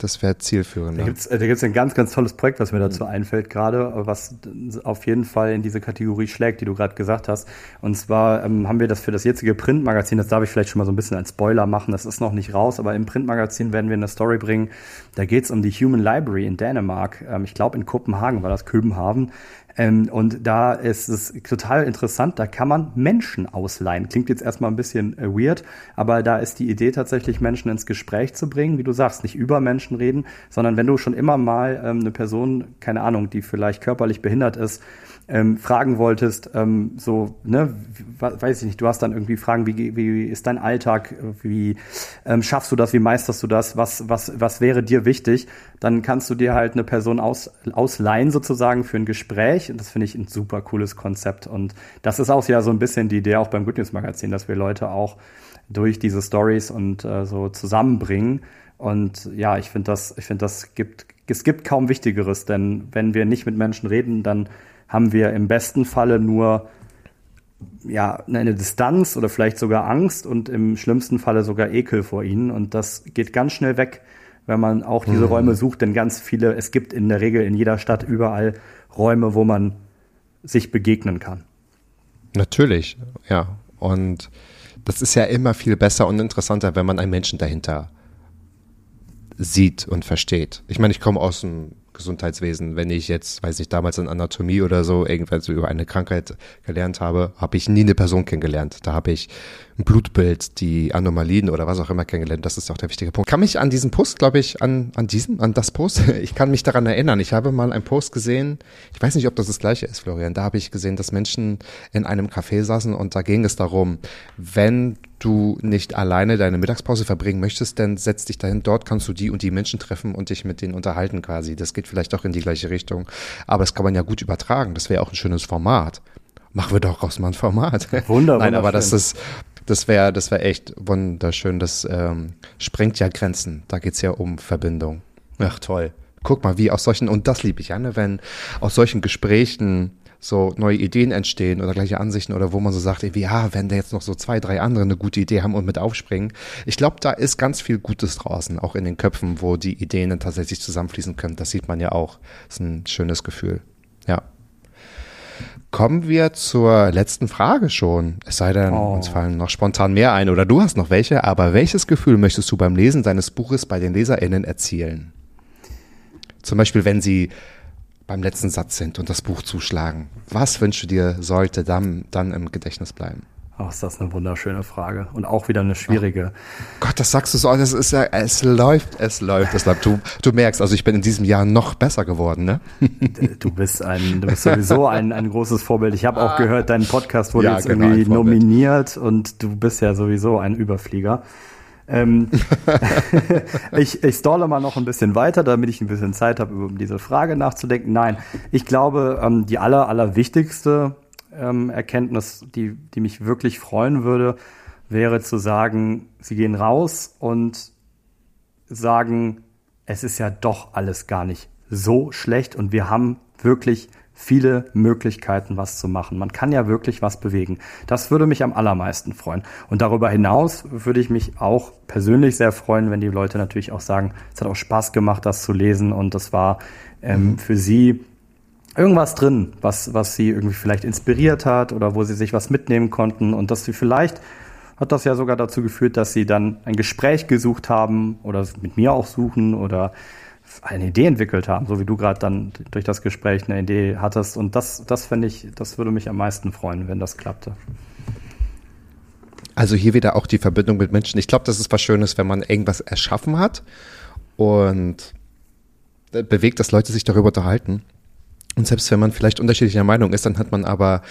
das wäre zielführend. Da gibt es da gibt's ein ganz, ganz tolles Projekt, was mir dazu einfällt gerade, was auf jeden Fall in diese Kategorie schlägt, die du gerade gesagt hast. Und zwar ähm, haben wir das für das jetzige Printmagazin, das darf ich vielleicht schon mal so ein bisschen als Spoiler machen, das ist noch nicht raus, aber im Printmagazin werden wir eine Story bringen. Da geht es um die Human Library in Dänemark. Ähm, ich glaube in Kopenhagen war das Köbenhaven. Ähm, und da ist es total interessant, da kann man Menschen ausleihen. Klingt jetzt erstmal ein bisschen äh, weird, aber da ist die Idee tatsächlich, Menschen ins Gespräch zu bringen, wie du sagst, nicht über Menschen reden, sondern wenn du schon immer mal ähm, eine Person, keine Ahnung, die vielleicht körperlich behindert ist, ähm, fragen wolltest, ähm, so, ne, weiß ich nicht, du hast dann irgendwie Fragen, wie, wie ist dein Alltag, wie ähm, schaffst du das, wie meisterst du das, was, was, was wäre dir wichtig, dann kannst du dir halt eine Person aus, ausleihen sozusagen für ein Gespräch und das finde ich ein super cooles Konzept und das ist auch ja so ein bisschen die Idee auch beim Good News Magazin, dass wir Leute auch durch diese Stories und äh, so zusammenbringen und ja, ich finde das, ich finde das gibt, es gibt kaum Wichtigeres, denn wenn wir nicht mit Menschen reden, dann haben wir im besten Falle nur ja, eine Distanz oder vielleicht sogar Angst und im schlimmsten Falle sogar Ekel vor ihnen. Und das geht ganz schnell weg, wenn man auch diese mhm. Räume sucht, denn ganz viele, es gibt in der Regel in jeder Stadt überall Räume, wo man sich begegnen kann. Natürlich, ja. Und das ist ja immer viel besser und interessanter, wenn man einen Menschen dahinter sieht und versteht. Ich meine, ich komme aus dem Gesundheitswesen. Wenn ich jetzt, weiß ich, damals in Anatomie oder so irgendwas über eine Krankheit gelernt habe, habe ich nie eine Person kennengelernt. Da habe ich ein Blutbild, die Anomalien oder was auch immer kennengelernt. Das ist auch der wichtige Punkt. Kann mich an diesen Post, glaube ich, an, an diesen, an das Post, ich kann mich daran erinnern. Ich habe mal einen Post gesehen, ich weiß nicht, ob das das gleiche ist, Florian. Da habe ich gesehen, dass Menschen in einem Café saßen und da ging es darum, wenn du nicht alleine deine Mittagspause verbringen möchtest, dann setz dich dahin. Dort kannst du die und die Menschen treffen und dich mit denen unterhalten quasi. Das geht vielleicht auch in die gleiche Richtung. Aber das kann man ja gut übertragen. Das wäre auch ein schönes Format. machen wir doch raus mal ein Format. Wunderbar. Nein, aber das ist, das wäre, das wäre echt wunderschön. Das ähm, sprengt ja Grenzen. Da geht's ja um Verbindung. Ach toll. Guck mal, wie aus solchen, und das liebe ich, Anne, wenn aus solchen Gesprächen so neue Ideen entstehen oder gleiche Ansichten oder wo man so sagt, ey, ja, wenn da jetzt noch so zwei, drei andere eine gute Idee haben und mit aufspringen. Ich glaube, da ist ganz viel Gutes draußen, auch in den Köpfen, wo die Ideen dann tatsächlich zusammenfließen können. Das sieht man ja auch. Das ist ein schönes Gefühl. Ja. Kommen wir zur letzten Frage schon. Es sei denn, oh. uns fallen noch spontan mehr ein oder du hast noch welche, aber welches Gefühl möchtest du beim Lesen deines Buches bei den LeserInnen erzielen? Zum Beispiel, wenn sie beim letzten Satz sind und das Buch zuschlagen. Was wünschst du dir, sollte dann, dann im Gedächtnis bleiben? Oh, ist das eine wunderschöne Frage und auch wieder eine schwierige. Oh Gott, das sagst du so, das ist ja, es läuft, es läuft, es läuft. Du, du merkst, also ich bin in diesem Jahr noch besser geworden, ne? Du bist ein, du bist sowieso ein, ein großes Vorbild. Ich habe auch gehört, dein Podcast wurde ja, jetzt genau, irgendwie nominiert und du bist ja sowieso ein Überflieger. Ähm, ich, ich stalle mal noch ein bisschen weiter, damit ich ein bisschen Zeit habe, über diese Frage nachzudenken. Nein, ich glaube, ähm, die aller, allerwichtigste ähm, Erkenntnis, die, die mich wirklich freuen würde, wäre zu sagen, sie gehen raus und sagen, es ist ja doch alles gar nicht so schlecht und wir haben wirklich viele Möglichkeiten, was zu machen. Man kann ja wirklich was bewegen. Das würde mich am allermeisten freuen. Und darüber hinaus würde ich mich auch persönlich sehr freuen, wenn die Leute natürlich auch sagen, es hat auch Spaß gemacht, das zu lesen und das war ähm, mhm. für sie irgendwas drin, was, was sie irgendwie vielleicht inspiriert hat oder wo sie sich was mitnehmen konnten und dass sie vielleicht hat das ja sogar dazu geführt, dass sie dann ein Gespräch gesucht haben oder mit mir auch suchen oder eine Idee entwickelt haben, so wie du gerade dann durch das Gespräch eine Idee hattest. Und das, das fände ich, das würde mich am meisten freuen, wenn das klappte. Also hier wieder auch die Verbindung mit Menschen. Ich glaube, das ist was Schönes, wenn man irgendwas erschaffen hat und bewegt, dass Leute sich darüber unterhalten. Und selbst wenn man vielleicht unterschiedlicher Meinung ist, dann hat man aber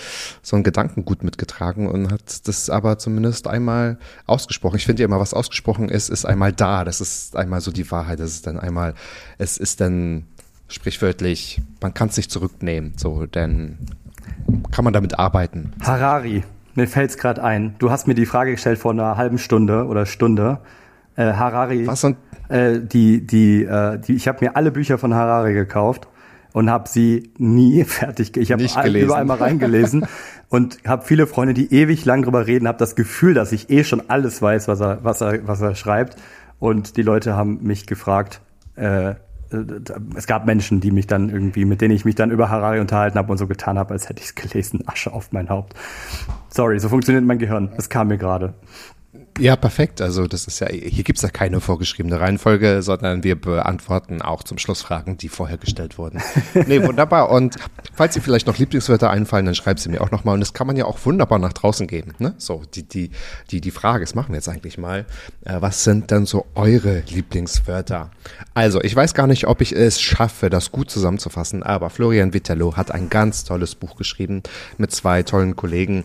so einen Gedanken gut mitgetragen und hat das aber zumindest einmal ausgesprochen. Ich finde ja immer, was ausgesprochen ist, ist einmal da. Das ist einmal so die Wahrheit. Das ist dann einmal, es ist dann sprichwörtlich, man kann es sich zurücknehmen. So, denn kann man damit arbeiten. Harari, mir fällt es gerade ein. Du hast mir die Frage gestellt vor einer halben Stunde oder Stunde. Äh, Harari. Was und äh, die, die, äh, die, ich habe mir alle Bücher von Harari gekauft und habe sie nie fertig. Ich habe überall mal reingelesen und habe viele Freunde, die ewig lang drüber reden, habe das Gefühl, dass ich eh schon alles weiß, was er, was er, was er schreibt. Und die Leute haben mich gefragt. Äh, es gab Menschen, die mich dann irgendwie, mit denen ich mich dann über Harari unterhalten habe und so getan habe, als hätte ich es gelesen. Asche auf mein Haupt. Sorry, so funktioniert mein Gehirn. Es kam mir gerade. Ja, perfekt. Also das ist ja, hier gibt's ja keine vorgeschriebene Reihenfolge, sondern wir beantworten auch zum Schluss Fragen, die vorher gestellt wurden. nee, wunderbar. Und falls dir vielleicht noch Lieblingswörter einfallen, dann schreib sie mir auch nochmal. Und das kann man ja auch wunderbar nach draußen geben. Ne? So, die, die, die, die Frage, das machen wir jetzt eigentlich mal. Äh, was sind denn so eure Lieblingswörter? Also, ich weiß gar nicht, ob ich es schaffe, das gut zusammenzufassen, aber Florian Vitello hat ein ganz tolles Buch geschrieben mit zwei tollen Kollegen.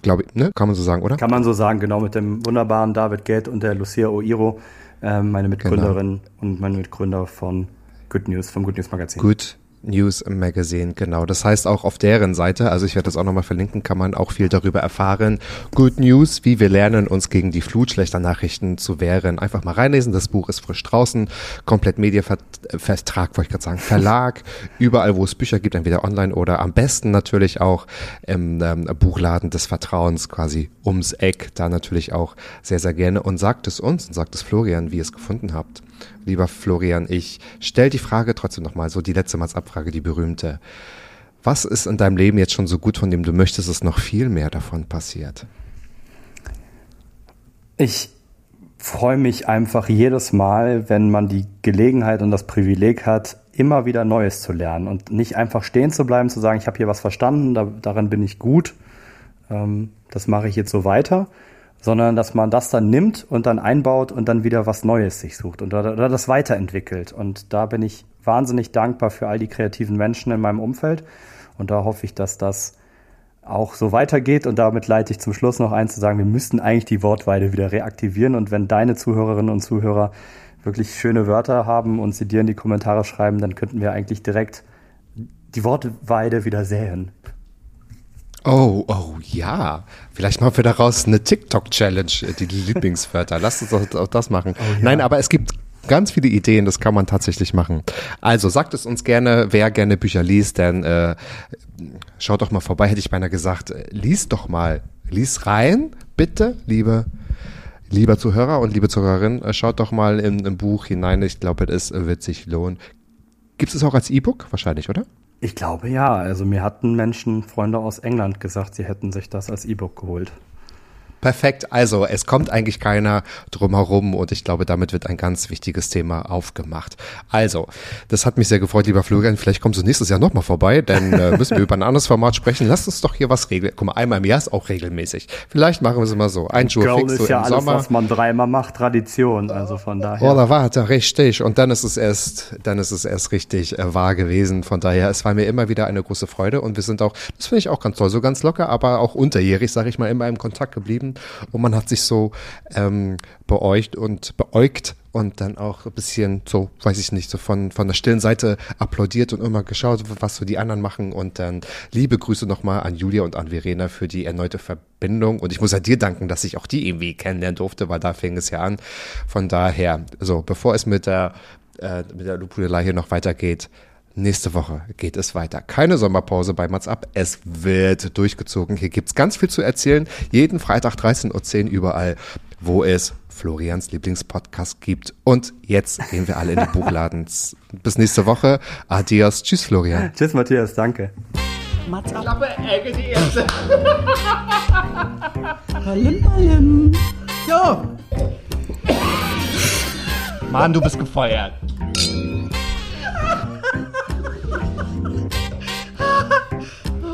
Glaube ich, ne? Kann man so sagen, oder? Kann man so sagen, genau, mit dem wunderbaren David Gett und der Lucia Oiro, äh, meine Mitgründerin genau. und mein Mitgründer von Good News, vom Good News Magazin. Good News Magazine, genau. Das heißt auch auf deren Seite, also ich werde das auch nochmal verlinken, kann man auch viel darüber erfahren. Good News, wie wir lernen, uns gegen die Flut schlechter Nachrichten zu wehren. Einfach mal reinlesen, das Buch ist frisch draußen, komplett Medienvertrag, wollte ich gerade sagen, Verlag, überall, wo es Bücher gibt, entweder online oder am besten natürlich auch im ähm, Buchladen des Vertrauens quasi ums Eck, da natürlich auch sehr, sehr gerne und sagt es uns und sagt es Florian, wie ihr es gefunden habt lieber Florian, ich stelle die Frage trotzdem nochmal, so die letzte Malsabfrage, die berühmte. Was ist in deinem Leben jetzt schon so gut, von dem du möchtest, dass noch viel mehr davon passiert? Ich freue mich einfach jedes Mal, wenn man die Gelegenheit und das Privileg hat, immer wieder Neues zu lernen und nicht einfach stehen zu bleiben, zu sagen, ich habe hier was verstanden, da, daran bin ich gut, ähm, das mache ich jetzt so weiter, sondern dass man das dann nimmt und dann einbaut und dann wieder was Neues sich sucht und oder, oder das weiterentwickelt. Und da bin ich wahnsinnig dankbar für all die kreativen Menschen in meinem Umfeld. Und da hoffe ich, dass das auch so weitergeht. Und damit leite ich zum Schluss noch ein zu sagen, wir müssten eigentlich die Wortweide wieder reaktivieren. Und wenn deine Zuhörerinnen und Zuhörer wirklich schöne Wörter haben und sie dir in die Kommentare schreiben, dann könnten wir eigentlich direkt die Wortweide wieder säen. Oh, oh, ja. Vielleicht machen wir daraus eine TikTok-Challenge, die Lieblingswörter. Lass uns doch auch das machen. Oh, ja. Nein, aber es gibt ganz viele Ideen, das kann man tatsächlich machen. Also sagt es uns gerne, wer gerne Bücher liest, denn äh, schaut doch mal vorbei, hätte ich beinahe gesagt, äh, liest doch mal, lies rein, bitte, liebe Lieber Zuhörer und liebe Zuhörerin, äh, schaut doch mal in ein Buch hinein. Ich glaube, es wird sich lohnen. Gibt es auch als E-Book? Wahrscheinlich, oder? Ich glaube ja. Also mir hatten Menschen, Freunde aus England gesagt, sie hätten sich das als E-Book geholt. Perfekt. Also es kommt eigentlich keiner drum herum und ich glaube, damit wird ein ganz wichtiges Thema aufgemacht. Also, das hat mich sehr gefreut, lieber Florian. Vielleicht kommst du nächstes Jahr nochmal vorbei, denn äh, müssen wir über ein anderes Format sprechen. Lass uns doch hier was regeln. Guck mal, einmal im Jahr ist auch regelmäßig. Vielleicht machen wir es immer so. Ein Schuh fix so ist ja im alles, Sommer. was man dreimal macht, Tradition. Also von daher. Oder warte, richtig. Und dann ist es erst, dann ist es erst richtig äh, wahr gewesen. Von daher, es war mir immer wieder eine große Freude und wir sind auch, das finde ich auch ganz toll, so ganz locker, aber auch unterjährig, sage ich mal, immer im Kontakt geblieben und man hat sich so ähm, beäugt und beäugt und dann auch ein bisschen so, weiß ich nicht, so von, von der stillen Seite applaudiert und immer geschaut, was so die anderen machen. Und dann liebe Grüße nochmal an Julia und an Verena für die erneute Verbindung. Und ich muss ja dir danken, dass ich auch die irgendwie kennenlernen durfte, weil da fing es ja an. Von daher, so, bevor es mit der, äh, mit der Lupudelei hier noch weitergeht, Nächste Woche geht es weiter. Keine Sommerpause bei Mats ab. Es wird durchgezogen. Hier gibt's ganz viel zu erzählen. Jeden Freitag 13.10 Uhr überall, wo es Florians Lieblingspodcast gibt. Und jetzt gehen wir alle in die Buchladens. Bis nächste Woche. Adios. Tschüss, Florian. Tschüss, Matthias. Danke. Mats ab. Klappe, Ecke, die erste. Ballim, ballim. Jo. Mann, du bist gefeuert.